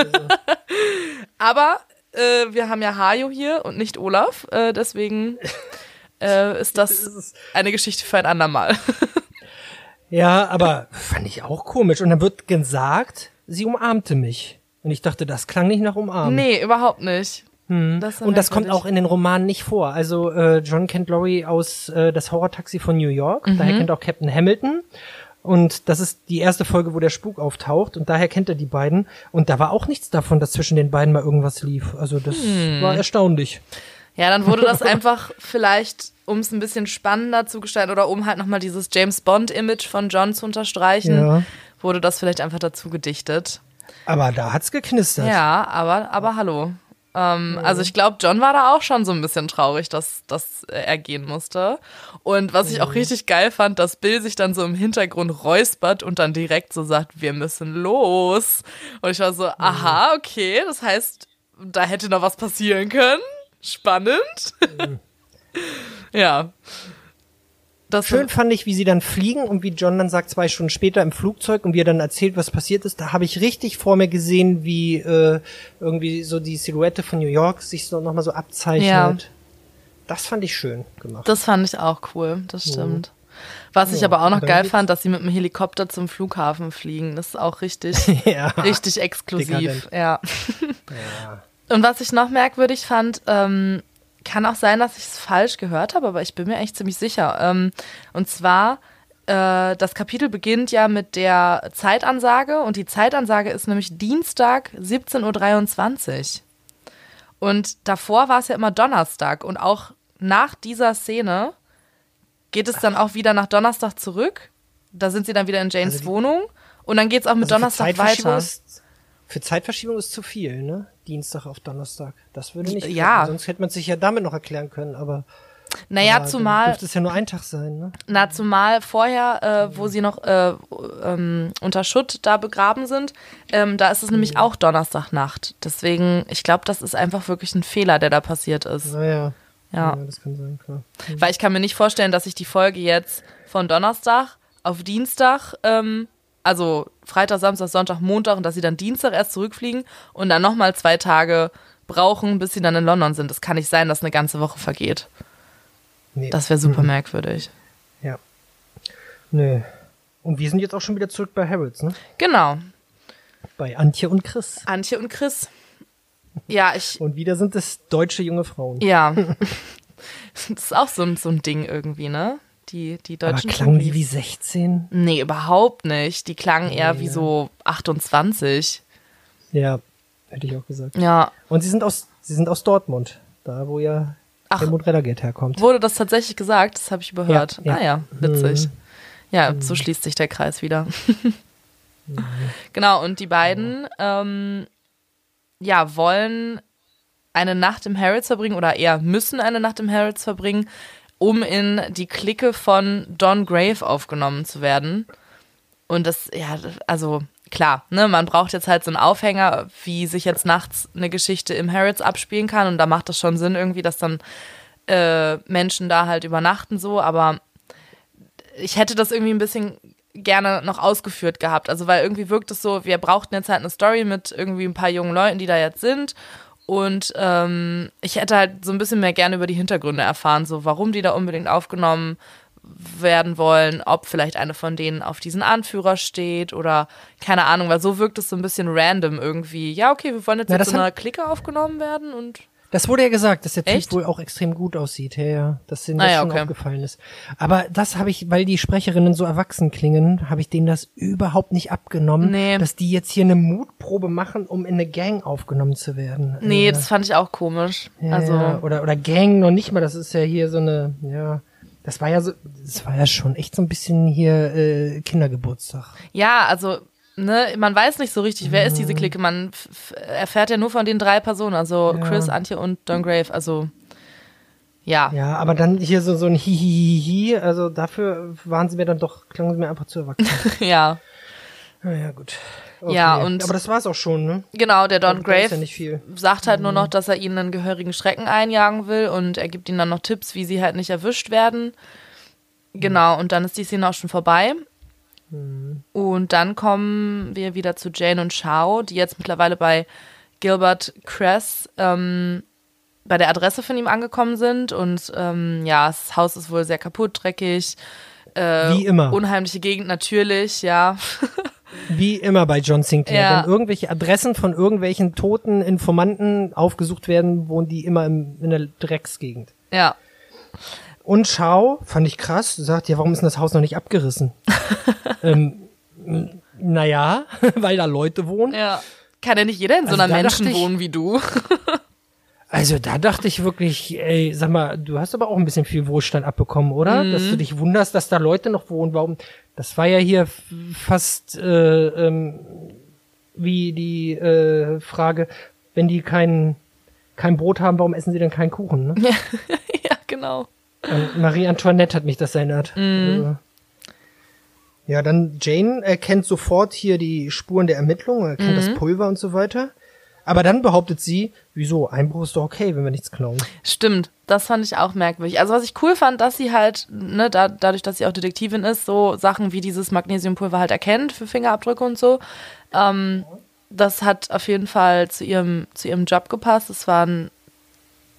Aber äh, wir haben ja Hajo hier und nicht Olaf, äh, deswegen äh, ist das eine Geschichte für ein andermal. Ja, aber fand ich auch komisch. Und dann wird gesagt, sie umarmte mich. Und ich dachte, das klang nicht nach umarmen. nee, überhaupt nicht. Das Hm. Und das kommt auch in den Romanen nicht vor. Also äh, John kennt Laurie aus äh, das Horror-Taxi von New York. Mhm. Daher kennt auch Captain Hamilton. Und das ist die erste Folge, wo der Spuk auftaucht. Und daher kennt er die beiden. Und da war auch nichts davon, dass zwischen den beiden mal irgendwas lief. Also das Hm. war erstaunlich. Ja, dann wurde das einfach vielleicht, um es ein bisschen spannender zu gestalten oder um halt nochmal dieses James Bond-Image von John zu unterstreichen, Ja. wurde das vielleicht einfach dazu gedichtet. Aber da hat's geknistert. Ja, aber, aber hallo. Ähm, Also ich glaube, John war da auch schon so ein bisschen traurig, dass, dass er gehen musste. Und was ich auch richtig geil fand, dass Bill sich dann so im Hintergrund räuspert und dann direkt so sagt, wir müssen los. Und ich war so, aha, okay, das heißt, da hätte noch was passieren können. Spannend. ja. Das Schön fand ich, wie sie dann fliegen und wie John dann sagt, zwei Stunden später im Flugzeug und wie er dann erzählt, was passiert ist. Da habe ich richtig vor mir gesehen, wie äh, irgendwie so die Silhouette von New York sich so nochmal so abzeichnet. Ja. Das fand ich schön gemacht. Das fand ich auch cool, das stimmt. Was ich aber auch noch geil fand, dass sie mit dem Helikopter zum Flughafen fliegen. Das ist auch richtig, ja. richtig exklusiv. Dekadent. Ja. Und was ich noch merkwürdig fand, ähm, kann auch sein, dass ich es falsch gehört habe, aber ich bin mir echt ziemlich sicher. Ähm, und zwar, äh, das Kapitel beginnt ja mit der Zeitansage und die Zeitansage ist nämlich Dienstag 17.23 Uhr. Und davor war es ja immer Donnerstag und auch nach dieser Szene geht es dann auch wieder nach Donnerstag zurück. Da sind sie dann wieder in Janes Also die- Wohnung und dann geht es auch mit Also für Donnerstag Zeitverschiebung weiter. Ist, für Zeitverschiebung ist zu viel, ne? Dienstag auf Donnerstag. Das würde nicht Ja. Sonst hätte man sich ja damit noch erklären können, aber Naja, aber zumal dürfte es ja nur ein Tag sein, ne? Na, zumal vorher, äh, wo sie noch äh, ähm, unter Schutt da begraben sind, ähm, da ist es nämlich auch Donnerstagnacht. Deswegen, ich glaube, das ist einfach wirklich ein Fehler, der da passiert ist. Naja. Ja. das kann sein, klar. Weil ich kann mir nicht vorstellen, dass sich die Folge jetzt von Donnerstag auf Dienstag, ähm, also Freitag, Samstag, Sonntag, Montag und dass sie dann Dienstag erst zurückfliegen und dann nochmal zwei Tage brauchen, bis sie dann in London sind. Das kann nicht sein, dass eine ganze Woche vergeht. Nee. Das wäre super merkwürdig. Ja. Nö. Und wir sind jetzt auch schon wieder zurück bei Harrods, ne? Genau. Bei Antje und Chris. Antje und Chris. Ja, ich, Und wieder sind es deutsche junge Frauen. Ja. das ist auch so ein, so ein Ding irgendwie, ne? Die, die Aber deutschen klangen die Touris. wie 16? Nee, überhaupt nicht. Die klangen eher wie so 28. Ja, hätte ich auch gesagt. Ja. Und sie sind aus, sie sind aus Dortmund. Da, wo ja Ach. Helmut Reddergeld herkommt. Wurde das tatsächlich gesagt? Das habe ich überhört. Ja, ja. Ah ja, witzig. Mhm. Ja, so schließt sich der Kreis wieder. genau, und die beiden, ähm, ja, wollen eine Nacht im Harrods verbringen oder eher müssen eine Nacht im Harrods verbringen, um in die Clique von Don Grave aufgenommen zu werden. Und das, ja, also klar, ne, man braucht jetzt halt so einen Aufhänger, wie sich jetzt nachts eine Geschichte im Harrods abspielen kann. Und da macht das schon Sinn irgendwie, dass dann äh, Menschen da halt übernachten so. Aber ich hätte das irgendwie ein bisschen gerne noch ausgeführt gehabt. Also weil irgendwie wirkt es so, wir brauchten jetzt halt eine Story mit irgendwie ein paar jungen Leuten, die da jetzt sind. Und ähm, ich hätte halt so ein bisschen mehr gerne über die Hintergründe erfahren, so warum die da unbedingt aufgenommen werden wollen, ob vielleicht eine von denen auf diesen Anführer steht oder keine Ahnung, weil so wirkt es so ein bisschen random irgendwie. Ja, okay, wir wollen jetzt in das so einer Clique aufgenommen werden und Das wurde ja gesagt, dass der Typ Echt? wohl auch extrem gut aussieht, ja, ja, dass denen Ah das ja, schon okay. aufgefallen ist. Aber das habe ich, weil die Sprecherinnen so erwachsen klingen, habe ich denen das überhaupt nicht abgenommen, Nee. dass die jetzt hier eine Mutprobe machen, um in eine Gang aufgenommen zu werden. nee, Äh, das fand ich auch komisch. ja, also ja, oder oder Gang noch nicht mal, das ist ja hier so eine, ja, das war ja so, das war ja schon echt so ein bisschen hier äh, Kindergeburtstag. Ja, also, ne, man weiß nicht so richtig, wer ist diese Clique. Man erfährt ja nur von den drei Personen, also Ja. Chris, Antje und Don Grave. Also, ja. Ja, aber dann hier so so ein Hihihihi, also dafür waren sie mir dann doch, klangen sie mir einfach zu erwachsen. Ja. Naja, gut. Ja, und- aber das war's auch schon, ne? Genau, der Don ja Grave nicht viel. sagt halt nur noch, dass er ihnen einen gehörigen Schrecken einjagen will und er gibt ihnen dann noch Tipps, wie sie halt nicht erwischt werden. Genau, und dann ist die Szene auch schon vorbei. Und dann kommen wir wieder zu Jane und Shao, die jetzt mittlerweile bei Gilbert Cress ähm, bei der Adresse von ihm angekommen sind. Und ähm, ja, das Haus ist wohl sehr kaputt, dreckig. Äh, Wie immer. Unheimliche Gegend natürlich, ja. Wie immer bei John Sinclair. Ja. Wenn irgendwelche Adressen von irgendwelchen toten Informanten aufgesucht werden, wohnen die immer im, in der Drecksgegend. ja. Und Schau, fand ich krass, sagt, ja, warum ist denn das Haus noch nicht abgerissen? ähm, naja, weil da Leute wohnen. Ja. Kann ja nicht jeder in so Also einer Menschen ich- wohnen wie du. Also da dachte ich wirklich, ey, sag mal, du hast aber auch ein bisschen viel Wohlstand abbekommen, oder? Dass Mhm. du dich wunderst, dass da Leute noch wohnen. Warum? Das war ja hier fast äh, ähm, wie die äh, Frage, wenn die kein kein Brot haben, warum essen sie denn keinen Kuchen? Ne? ja, genau. An Marie Antoinette hat mich das erinnert. Mhm. Also, ja, dann Jane erkennt sofort hier die Spuren der Ermittlung, erkennt Mhm. das Pulver und so weiter. Aber dann behauptet sie, wieso, Einbruch ist doch okay, wenn wir nichts klauen. Stimmt, das fand ich auch merkwürdig. Also was ich cool fand, dass sie halt, ne, da, dadurch, dass sie auch Detektivin ist, so Sachen wie dieses Magnesiumpulver halt erkennt für Fingerabdrücke und so. Ähm, das hat auf jeden Fall zu ihrem, zu ihrem Job gepasst. Es war ein,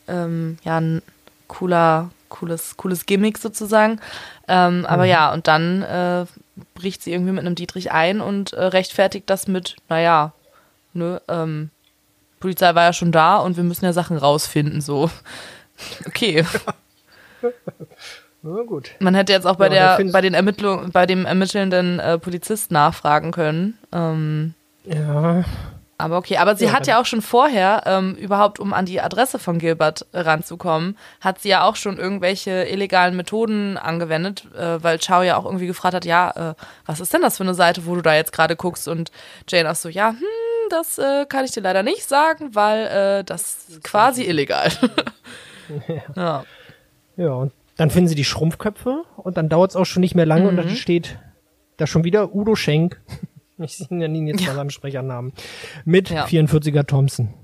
ähm, ja, ein cooler, cooles, cooles Gimmick sozusagen. Ähm, aber ja, und dann äh, bricht sie irgendwie mit einem Dietrich ein und äh, rechtfertigt das mit, naja, ne, ähm, Polizei war ja schon da und wir müssen ja Sachen rausfinden, so. Okay. Na gut. Man hätte jetzt auch bei Ja, der, bei den Ermittlungen, bei dem ermittelnden äh, Polizist nachfragen können. Ähm, Ja, aber okay, aber sie Ja, hat ja auch schon vorher, ähm, überhaupt um an die Adresse von Gilbert ranzukommen, hat sie ja auch schon irgendwelche illegalen Methoden angewendet, äh, weil Chow ja auch irgendwie gefragt hat, ja, äh, was ist denn das für eine Seite, wo du da jetzt gerade guckst? Und Jane auch so, ja, hm, das äh, kann ich dir leider nicht sagen, weil äh, das ist quasi illegal. ja. ja, und dann finden sie die Schrumpfköpfe und dann dauert es auch schon nicht mehr lange und Mhm. dann steht da schon wieder Udo Schenk. Ich nenne ihn jetzt mal seinem Sprechernamen. Mit Ja. 44er Thompson.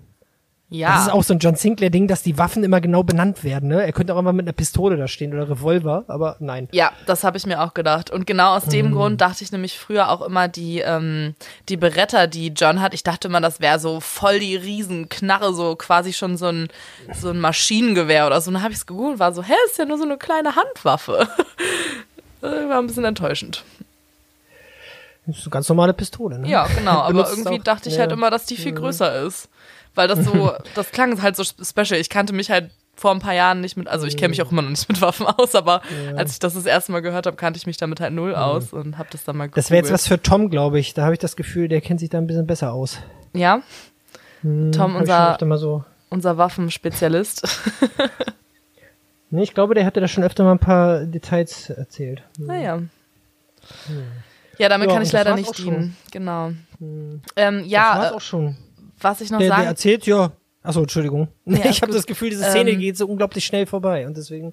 Ja. Das ist auch so ein John Sinclair-Ding, dass die Waffen immer genau benannt werden. Ne? Er könnte auch immer mit einer Pistole da stehen oder Revolver, aber nein. Ja, das habe ich mir auch gedacht. Und genau aus dem Grund dachte ich nämlich früher auch immer, die, ähm, die Beretta, die John hat, ich dachte immer, das wäre so voll die Riesenknarre, so quasi schon so ein, so ein Maschinengewehr oder so. Und dann habe ich es gegoogelt, war so, hä, ist ja nur so eine kleine Handwaffe. War ein bisschen enttäuschend. Das ist eine ganz normale Pistole. Ne? Ja, genau. Aber irgendwie auch- dachte ich ja. halt immer, dass die viel größer ist. Weil das so, das klang halt so special. Ich kannte mich halt vor ein paar Jahren nicht mit, also ich kenne mich auch immer noch nicht mit Waffen aus, aber als ich das das erste Mal gehört habe, kannte ich mich damit halt null aus und habe das dann mal Das wäre jetzt gegoogelt. was für Tom, glaube ich. Da habe ich das Gefühl, der kennt sich da ein bisschen besser aus. Ja, Hm, Tom, unser, so. unser Waffenspezialist. Nee, ich glaube, der hatte da schon öfter mal ein paar Details erzählt. Naja. Ja, damit Ja, kann ich das leider war's nicht auch schon. dienen. Genau. Hm. Ähm, das ja, war's äh, auch schon. was ich noch Der, der sagen erzählt, ja. Achso, Entschuldigung. Alles ich habe das Gefühl, diese Szene Ähm, geht so unglaublich schnell vorbei und deswegen,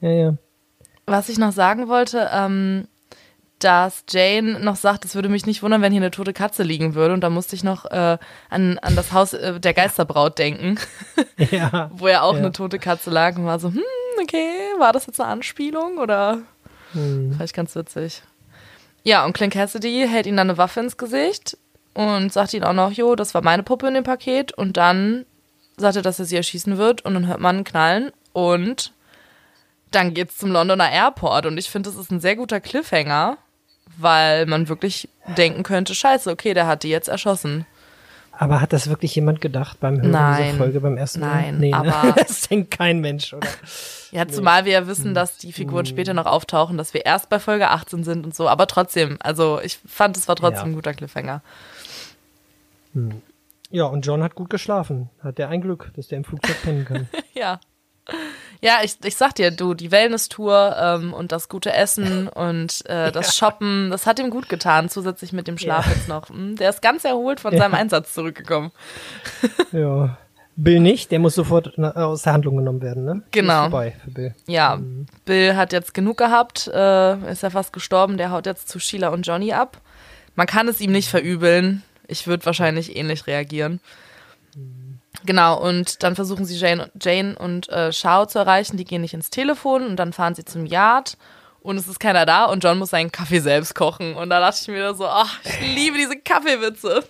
ja, ja. Was ich noch sagen wollte, ähm, dass Jane noch sagt, es würde mich nicht wundern, wenn hier eine tote Katze liegen würde. Und da musste ich noch äh, an, an das Haus äh, der Geisterbraut denken, Ja. wo ja auch Ja. eine tote Katze lag und war so, hm, okay, war das jetzt eine Anspielung oder? Hm. Ich ganz witzig. Ja, und Clint Cassidy hält ihm dann eine Waffe ins Gesicht und sagt ihm auch noch, jo, das war meine Puppe in dem Paket. Und dann sagt er, dass er sie erschießen wird und dann hört man einen Knallen und dann geht's zum Londoner Airport. Und ich finde, das ist ein sehr guter Cliffhanger, weil man wirklich denken könnte, scheiße, okay, der hat die jetzt erschossen. Aber hat das wirklich jemand gedacht beim Hören Nein. dieser Folge beim ersten Mal? Nein, nee, aber- ne? das denkt kein Mensch, oder? Ja, zumal wir ja Hm. wissen, dass die Figuren später noch auftauchen, dass wir erst bei Folge 18 sind und so. Aber trotzdem, also ich fand, es war trotzdem Ja. ein guter Cliffhanger. Ja, und John hat gut geschlafen. Hat der ein Glück, dass der im Flugzeug pennen kann. Ja. Ja, ich, ich sag dir, du, die Wellness-Tour ähm, und das gute Essen und äh, das Shoppen, das hat ihm gut getan, zusätzlich mit dem Schlaf Ja. jetzt noch. Hm, Der ist ganz erholt von seinem Einsatz zurückgekommen. ja. Bill nicht, der muss sofort aus der Handlung genommen werden, ne? Genau. Ist vorbei für Bill. Ja, Mhm. Bill hat jetzt genug gehabt, äh, ist ja fast gestorben, der haut jetzt zu Sheila und Johnny ab. Man kann es ihm nicht verübeln. Ich würde wahrscheinlich ähnlich reagieren. Genau, und dann versuchen sie Jane, Jane und äh, Shao zu erreichen. Die gehen nicht ins Telefon und dann fahren sie zum Yard und es ist keiner da und John muss seinen Kaffee selbst kochen. Und da dachte ich mir so, ach, ich liebe diese Kaffeewitze.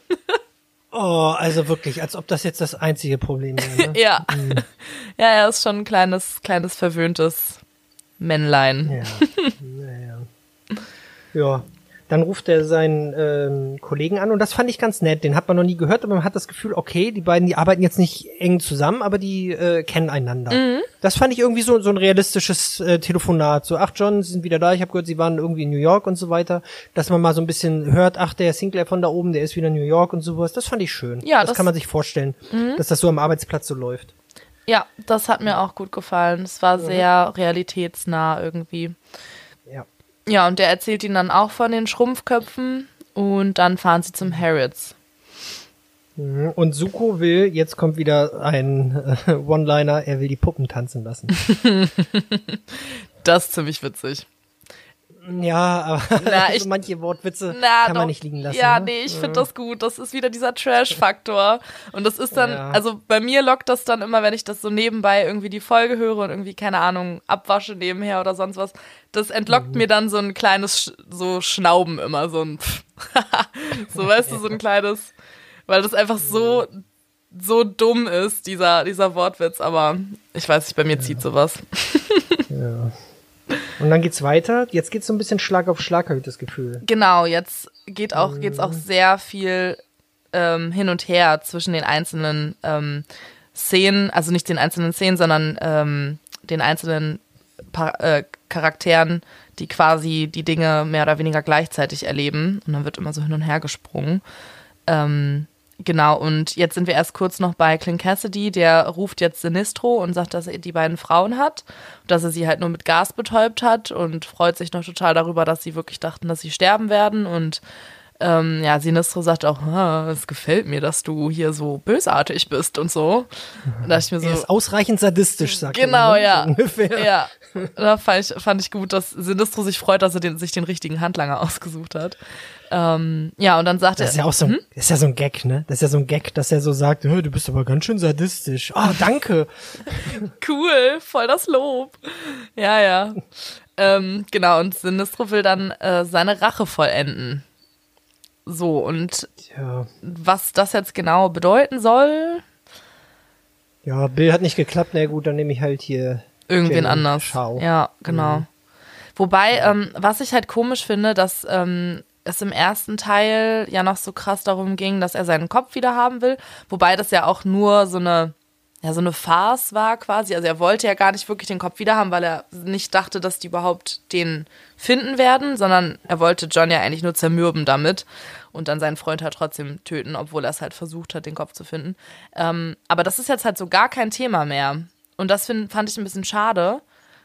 Oh, also wirklich, als ob das jetzt das einzige Problem wäre. Ne? ja. Ja, er ist schon ein kleines, kleines verwöhntes Männlein. Ja. ja, ja. Dann ruft er seinen ähm, Kollegen an und das fand ich ganz nett. Den hat man noch nie gehört, aber man hat das Gefühl, okay, die beiden, die arbeiten jetzt nicht eng zusammen, aber die äh, kennen einander. Mhm. Das fand ich irgendwie so, so ein realistisches äh, Telefonat. So, ach John, Sie sind wieder da, ich habe gehört, Sie waren irgendwie in New York und so weiter. Dass man mal so ein bisschen hört, ach, der Sinclair von da oben, der ist wieder in New York und sowas. Das fand ich schön. Ja, das, das- Mhm. kann man sich vorstellen, dass das so am Arbeitsplatz so läuft. Ja, das hat mir auch gut gefallen. Es war sehr realitätsnah irgendwie. Ja. Und der erzählt ihnen dann auch von den Schrumpfköpfen und dann fahren sie zum Harrods. Mhm. Und Suko will, jetzt kommt wieder ein äh, One-Liner, er will die Puppen tanzen lassen. Das ist ziemlich witzig. Ja, aber Na, ich- so manche Wortwitze Na, kann doch. man nicht liegen lassen. Ja, ne? nee, ich finde das gut. Das ist wieder dieser Trash-Faktor. Und das ist dann, Ja. also bei mir lockt das dann immer, wenn ich das so nebenbei irgendwie die Folge höre und irgendwie, keine Ahnung, abwasche nebenher oder sonst was. Das entlockt Mhm. mir dann so ein kleines, so Schnauben immer, so ein, so weißt du, so ein kleines, weil das einfach so, so dumm ist, dieser, dieser Wortwitz. Aber ich weiß nicht, bei mir zieht sowas. Ja. Und dann geht's weiter. Jetzt geht's so ein bisschen Schlag auf Schlag, habe ich das Gefühl. Genau, jetzt geht auch, geht's auch sehr viel ähm, hin und her zwischen den einzelnen ähm, Szenen, also nicht den einzelnen Szenen, sondern ähm, den einzelnen pa äh, Charakteren, die quasi die Dinge mehr oder weniger gleichzeitig erleben. Und dann wird immer so hin und her gesprungen. Ähm, genau, und jetzt sind wir erst kurz noch bei Clint Cassidy, der ruft jetzt Sinistro und sagt, dass er die beiden Frauen hat, dass er sie halt nur mit Gas betäubt hat und freut sich noch total darüber, dass sie wirklich dachten, dass sie sterben werden. Und ähm, ja, Sinistro sagt auch, "Ah, es gefällt mir, dass du hier so bösartig bist und so. Da dachte ich mir so, Er ist ausreichend sadistisch, sagt Genau, er. ne? ja. So ungefähr. Ja, da fand ich, fand ich gut, dass Sinistro sich freut, dass er den, sich den richtigen Handlanger ausgesucht hat. Ähm, ja, und dann sagt Das er, ist ja auch so ein, Hm? das ist ja so ein Gag, ne? Das ist ja so ein Gag, dass er so sagt, "Hö, du bist aber ganz schön sadistisch. Ah, danke. cool, voll das Lob. Ja, ja. ähm, genau, und Sinistro will dann äh, seine Rache vollenden. So, und Ja. was das jetzt genau bedeuten soll, Ja, Bill hat nicht geklappt. Na gut, dann nehme ich halt hier irgendwen Jane anders. Schau. Ja, genau. Wobei, ähm, was ich halt komisch finde, dass ähm, es im ersten Teil ja noch so krass darum ging, dass er seinen Kopf wieder haben will. Wobei das ja auch nur so eine, ja, so eine Farce war quasi. Also er wollte ja gar nicht wirklich den Kopf wieder haben, weil er nicht dachte, dass die überhaupt den finden werden, sondern er wollte John ja eigentlich nur zermürben damit und dann seinen Freund halt trotzdem töten, obwohl er es halt versucht hat, den Kopf zu finden. Ähm, aber das ist jetzt halt so gar kein Thema mehr. Und das find, fand ich ein bisschen schade,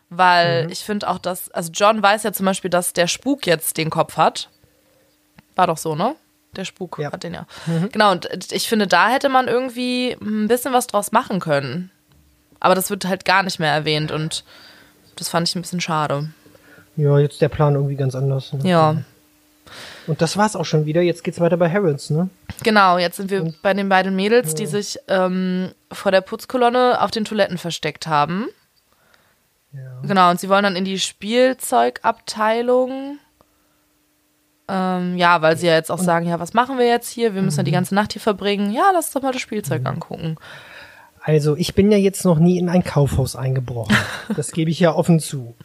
weil ich finde auch, dass, also John weiß ja zum Beispiel, dass der Spuk jetzt den Kopf hat. War doch so, ne? Der Spuk Ja. hat den ja. Genau, und ich finde, da hätte man irgendwie ein bisschen was draus machen können. Aber das wird halt gar nicht mehr erwähnt und das fand ich ein bisschen schade. Ja, jetzt der Plan irgendwie ganz anders. Ne? Ja, Und das war's auch schon wieder. Jetzt geht's weiter bei Harrods, ne? genau. Jetzt sind wir bei den beiden Mädels, die sich ähm, vor der Putzkolonne auf den Toiletten versteckt haben. Genau, und sie wollen dann in die Spielzeugabteilung. Ähm, ja, weil sie ja jetzt auch sagen, ja, was machen wir jetzt hier? Wir müssen ja die ganze Nacht hier verbringen. Ja, lass doch mal das Spielzeug angucken. Also, ich bin ja jetzt noch nie in ein Kaufhaus eingebrochen. Das gebe ich ja offen zu.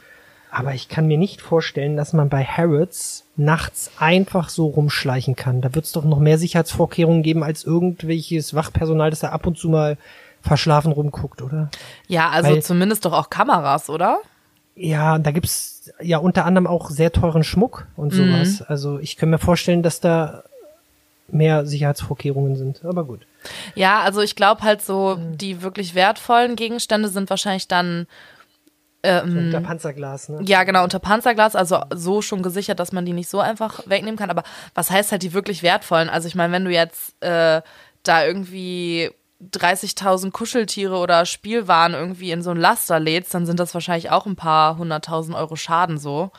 Aber ich kann mir nicht vorstellen, dass man bei Harrods nachts einfach so rumschleichen kann. Da wird es doch noch mehr Sicherheitsvorkehrungen geben als irgendwelches Wachpersonal, das da ab und zu mal verschlafen rumguckt, oder? Ja, also Weil- zumindest doch auch Kameras, oder? Ja, da gibt's ja unter anderem auch sehr teuren Schmuck und sowas. Also ich kann mir vorstellen, dass da mehr Sicherheitsvorkehrungen sind. Aber gut. Ja, also ich glaube halt so, die wirklich wertvollen Gegenstände sind wahrscheinlich dann ähm, Unter Panzerglas, ne? Ja, genau, unter Panzerglas, also so schon gesichert, dass man die nicht so einfach wegnehmen kann. Aber was heißt halt die wirklich wertvollen? Also ich meine, wenn du jetzt äh, da irgendwie 30.000 Kuscheltiere oder Spielwaren irgendwie in so ein Laster lädst, dann sind das wahrscheinlich auch ein paar hunderttausend Euro Schaden so.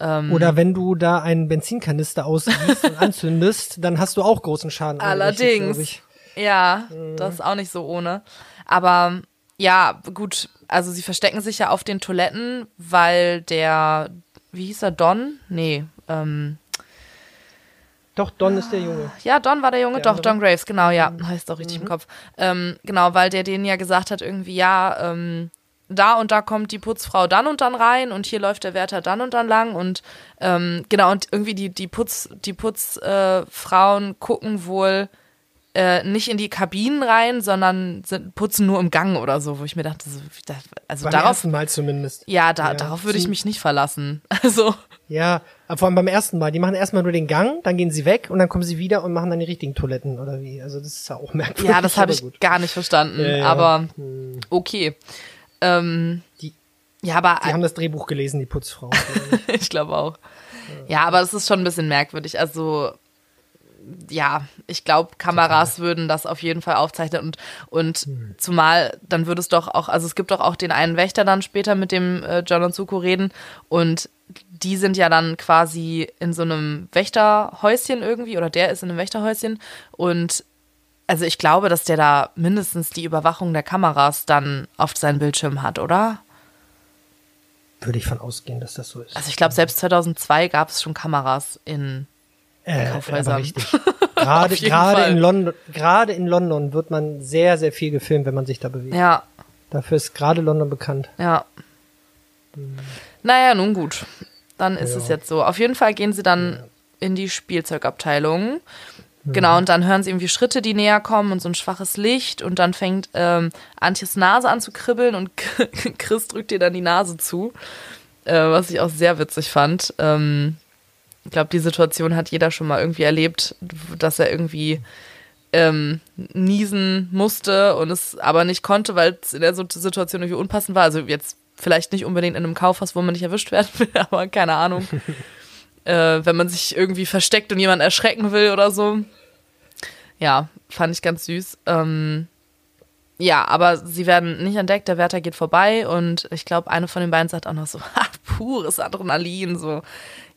Oder wenn du da einen Benzinkanister ausgießt und anzündest, dann hast du auch großen Schaden. Allerdings. Ja, das ist auch nicht so ohne. Aber ja, gut, also sie verstecken sich ja auf den Toiletten, weil der, wie hieß er, Don? Nee, ähm, Doch, Don ist der Junge. Ja, Don war der Junge, Der doch, andere. Don Graves, genau, ja, heißt doch richtig im Kopf. Ähm, genau, weil der denen ja gesagt hat, irgendwie, ja, ähm, da und da kommt die Putzfrau dann und dann rein und hier läuft der Wärter dann und dann lang und ähm, genau, und irgendwie die, die Putz, die Putzfrauen äh, Frauen gucken wohl äh, nicht in die Kabinen rein, sondern sind, putzen nur im Gang oder so, wo ich mir dachte, so, also Beim darauf, Mal zumindest. ja, da, Ja, darauf würde ich zum- mich nicht verlassen. Also, Ja, aber vor allem beim ersten Mal. Die machen erstmal nur den Gang, dann gehen sie weg und dann kommen sie wieder und machen dann die richtigen Toiletten oder wie. Also das ist ja auch merkwürdig. ja, das habe ich gut. gar nicht verstanden, Ja, ja. aber okay. Ähm, Die- ja, aber Die haben das Drehbuch gelesen, die Putzfrauen. ich glaube auch. Ja, aber es ist schon ein bisschen merkwürdig. Also, ja, ich glaube, Kameras würden das auf jeden Fall aufzeichnen und, und zumal dann würde es doch auch, also es gibt doch auch den einen Wächter dann später, mit dem äh, John und Zuko reden und die sind ja dann quasi in so einem Wächterhäuschen irgendwie oder der ist in einem Wächterhäuschen und also ich glaube, dass der da mindestens die Überwachung der Kameras dann auf seinem Bildschirm hat, oder? Würde ich von ausgehen, dass das so ist. Also ich glaube, selbst 2002 gab es schon Kameras in äh, Kaufhäusern. Gerade, gerade in London, gerade in London wird man sehr, sehr viel gefilmt, wenn man sich da bewegt. Ja, Dafür ist gerade London bekannt. ja. Naja, nun gut. Dann ist es jetzt so. Auf jeden Fall gehen sie dann in die Spielzeugabteilung. Genau, und dann hören sie irgendwie Schritte, die näher kommen und so ein schwaches Licht und dann fängt ähm, Antjes Nase an zu kribbeln und Chris drückt ihr dann die Nase zu, äh, was ich auch sehr witzig fand. Ähm, ich glaube, die Situation hat jeder schon mal irgendwie erlebt, dass er irgendwie ähm, niesen musste und es aber nicht konnte, weil es in der Situation irgendwie unpassend war. Also jetzt vielleicht nicht unbedingt in einem Kaufhaus, wo man nicht erwischt werden will, aber keine Ahnung. äh, wenn man sich irgendwie versteckt und jemanden erschrecken will oder so. Ja, fand ich ganz süß. Ähm, ja, aber sie werden nicht entdeckt, der Wärter geht vorbei und ich glaube, eine von den beiden sagt auch noch so, ha, pures Adrenalin, so.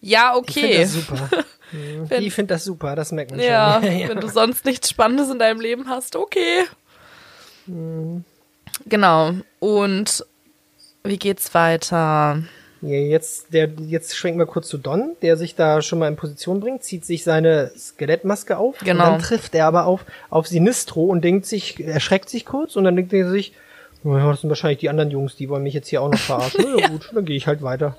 Ja, Ich finde okay. das super. Mhm. Wenn- Ich finde das super, das merkt man Ja, schon. wenn du sonst nichts Spannendes in deinem Leben hast, okay. Genau. Und wie geht's weiter? Ja, jetzt, der, jetzt schwenken wir kurz zu Don, der sich da schon mal in Position bringt, zieht sich seine Skelettmaske auf. Genau. Und dann trifft er aber auf, auf Sinistro und denkt sich, erschreckt sich kurz und dann denkt er sich, das sind wahrscheinlich die anderen Jungs, die wollen mich jetzt hier auch noch verarschen. Na ja, gut, dann gehe ich halt weiter.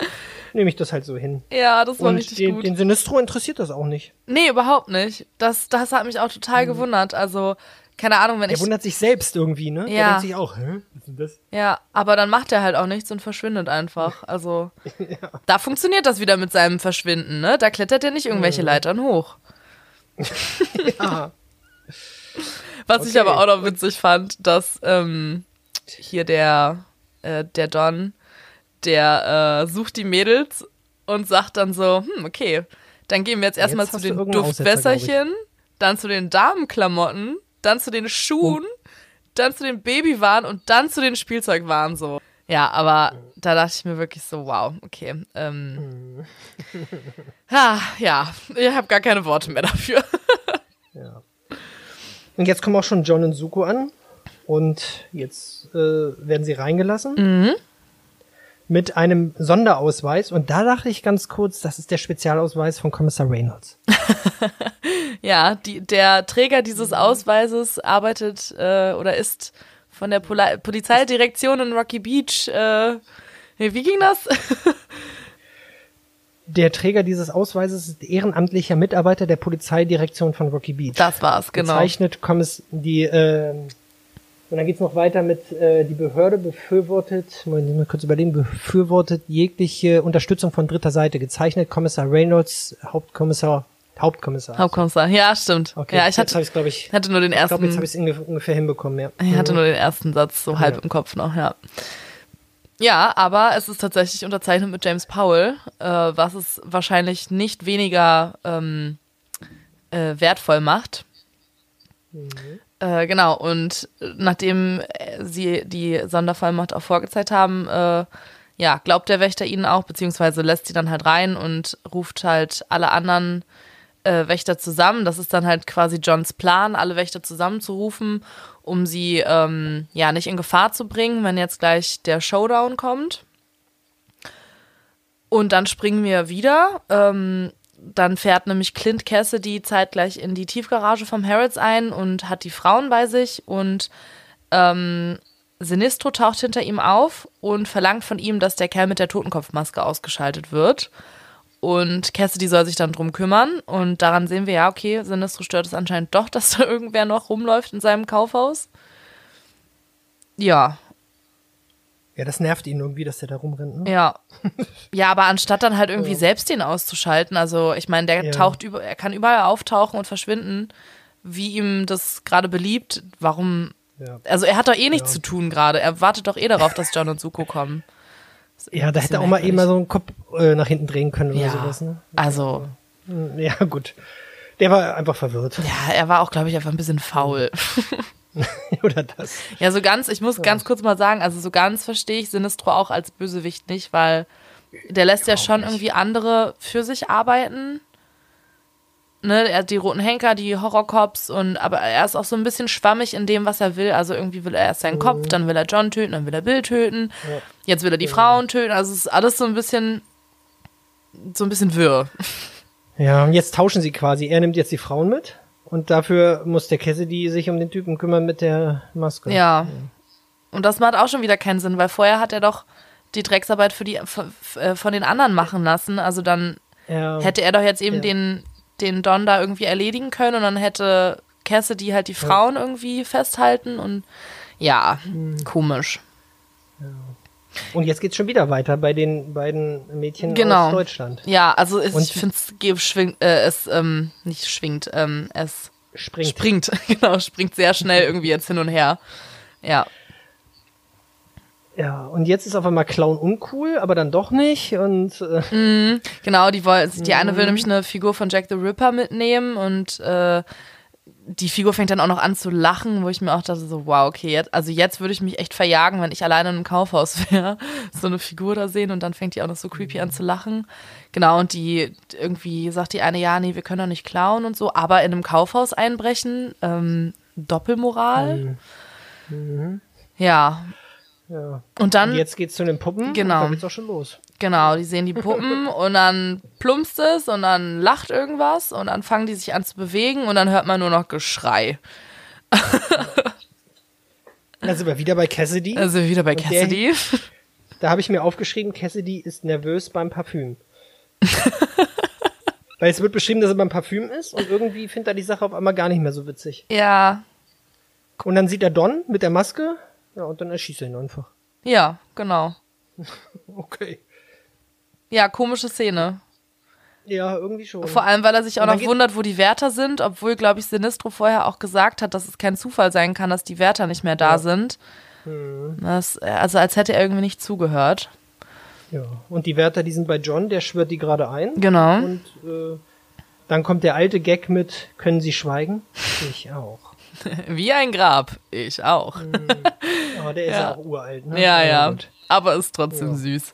Nehme ich das halt so hin. Ja, das war Und richtig den, gut. den Sinistro interessiert das auch nicht. nee, überhaupt nicht. Das, das hat mich auch total gewundert. Also, keine Ahnung, wenn Er ich. wundert sich selbst irgendwie, ne? Der Ja. denkt sich auch, hä? Was ist denn das? Ja, aber dann macht er halt auch nichts und verschwindet einfach. Also, da funktioniert das wieder mit seinem Verschwinden, ne? Da klettert er nicht irgendwelche Leitern hoch. Ja. Was ich Okay. aber auch noch witzig fand, dass ähm, hier der, äh, der Don, der äh, sucht die Mädels und sagt dann so, hm, okay, dann gehen wir jetzt erstmal zu den Duftwässerchen, dann zu den Damenklamotten, dann zu den Schuhen, dann zu den Babywaren und dann zu den Spielzeugwaren so. Ja, aber da dachte ich mir wirklich so, wow, okay. Ähm, ha, ja, ich habe gar keine Worte mehr dafür. Ja. Und jetzt kommen auch schon John und Suko an. Und jetzt äh, werden sie reingelassen. Mhm. Mit einem Sonderausweis. Und da dachte ich ganz kurz, das ist der Spezialausweis von Kommissar Reynolds. Ja, die, der Träger dieses Ausweises arbeitet äh, oder ist von der Poli Polizeidirektion in Rocky Beach. Äh, wie ging das? Der Träger dieses Ausweises ist ehrenamtlicher Mitarbeiter der Polizeidirektion von Rocky Beach. Das war's, genau. Bezeichnet Kommiss die, äh, und dann geht's noch weiter mit, äh, die Behörde befürwortet, Moment, mal kurz überlegen, befürwortet jegliche Unterstützung von dritter Seite. Gezeichnet Kommissar Reynolds, Hauptkommissar, Hauptkommissar. Hauptkommissar. Ja, stimmt. Okay, ja, ich jetzt hatte, habe ich glaube ich, hatte nur den ich glaube, jetzt ersten, habe ich es ungefähr hinbekommen, ja. ich hatte nur den ersten Satz so halb Ja. im Kopf noch, ja. Ja, aber es ist tatsächlich unterzeichnet mit James Powell, äh, was es wahrscheinlich nicht weniger ähm, äh, wertvoll macht. Äh, genau, und nachdem äh, sie die Sondervollmacht auch vorgezeigt haben, äh, ja, glaubt der Wächter ihnen auch, beziehungsweise lässt sie dann halt rein und ruft halt alle anderen äh, Wächter zusammen. Das ist dann halt quasi Johns Plan, alle Wächter zusammenzurufen, um sie ähm, ja nicht in Gefahr zu bringen, wenn jetzt gleich der Showdown kommt. Und dann springen wir wieder. Ähm, dann fährt nämlich Clint Cassidy zeitgleich in die Tiefgarage vom Harrods ein und hat die Frauen bei sich und ähm, Sinistro taucht hinter ihm auf und verlangt von ihm, dass der Kerl mit der Totenkopfmaske ausgeschaltet wird. Und Cassidy soll sich dann drum kümmern. Und daran sehen wir ja, okay, Sinistro stört es anscheinend doch, dass da irgendwer noch rumläuft in seinem Kaufhaus. Ja, Ja, das nervt ihn irgendwie, dass der da rumrennt. Ne? ja. Ja, aber anstatt dann halt irgendwie selbst den auszuschalten, also ich meine, der Ja. taucht über, er kann überall auftauchen und verschwinden, wie ihm das gerade beliebt. Warum? Ja. Also er hat doch eh nichts Ja. zu tun gerade. Er wartet doch eh darauf, dass John und Suko kommen. Ja, da hätte er auch mal eben mal so einen Kopf äh, nach hinten drehen können oder Ja. sowas. Ne? Also, Ja, gut. Der war einfach verwirrt. ja, er war auch, glaube ich, einfach ein bisschen faul. oder das. Ja, so ganz, ich muss ganz kurz mal sagen, also so ganz verstehe ich Sinistro auch als Bösewicht nicht, weil der lässt ja schon irgendwie andere für sich arbeiten. Ne, er hat die roten Henker, die Horrorcops und aber er ist auch so ein bisschen schwammig in dem, was er will. Also irgendwie will er erst seinen Kopf, dann will er John töten, dann will er Bill töten, jetzt will er die Frauen töten. Also es ist alles so ein bisschen so ein bisschen wirr. Ja, und jetzt tauschen sie quasi. Er nimmt jetzt die Frauen mit und dafür muss der Cassidy sich um den Typen kümmern mit der Maske. Ja. Und das macht auch schon wieder keinen Sinn, weil vorher hat er doch die Drecksarbeit für die von, von den anderen machen lassen. Also dann Ja. hätte er doch jetzt eben Ja. den, den Don da irgendwie erledigen können und dann hätte Cassidy halt die Frauen irgendwie festhalten und ja, Mhm. komisch. Und jetzt geht's schon wieder weiter bei den beiden Mädchen Genau. aus Deutschland. Ja, also es, ich finde es äh, es ähm, nicht schwingt, ähm, es Springt. springt, genau, springt sehr schnell irgendwie jetzt hin und her. Ja. Ja, und jetzt ist auf einmal Clown uncool, aber dann doch nicht. Und äh, Genau, die wollen, die Mhm. eine will nämlich eine Figur von Jack the Ripper mitnehmen und äh, die Figur fängt dann auch noch an zu lachen, wo ich mir auch dachte so, wow, okay, jetzt, also jetzt würde ich mich echt verjagen, wenn ich alleine in einem Kaufhaus wäre, so eine Figur da sehen und dann fängt die auch noch so creepy an zu lachen. Genau, und die irgendwie sagt die eine, ja, nee, wir können doch nicht klauen und so, aber in einem Kaufhaus einbrechen, ähm, Doppelmoral. Ja. ja. Und dann Und jetzt geht's zu den Puppen. Genau. Und dann geht's auch schon los. Genau, die sehen die Puppen und dann plumpst es und dann lacht irgendwas und dann fangen die sich an zu bewegen und dann hört man nur noch Geschrei. Da sind wir wieder bei Cassidy. Also wieder bei Und der- Cassidy. Da habe ich mir aufgeschrieben, Cassidy ist nervös beim Parfüm. Weil es wird beschrieben, dass er beim Parfüm ist und irgendwie findet er die Sache auf einmal gar nicht mehr so witzig. Ja, Und dann sieht er Don mit der Maske, ja, und dann erschießt er ihn einfach. ja, genau. Okay. Ja, komische Szene. Ja, irgendwie schon. Vor allem, weil er sich auch noch wundert, wo die Wärter sind, obwohl, glaube ich, Sinistro vorher auch gesagt hat, dass es kein Zufall sein kann, dass die Wärter nicht mehr da sind. Hm. Das, also als hätte er irgendwie nicht zugehört. Ja. Und die Wärter, die sind bei John, der schwört die gerade ein. Genau. Und äh, dann kommt der alte Gag mit, können Sie schweigen? Ich auch. Wie ein Grab. Ich auch. Aber der ist ja, Ja. auch uralt, ne? Ja, Aber ja. gut. Aber ist trotzdem süß.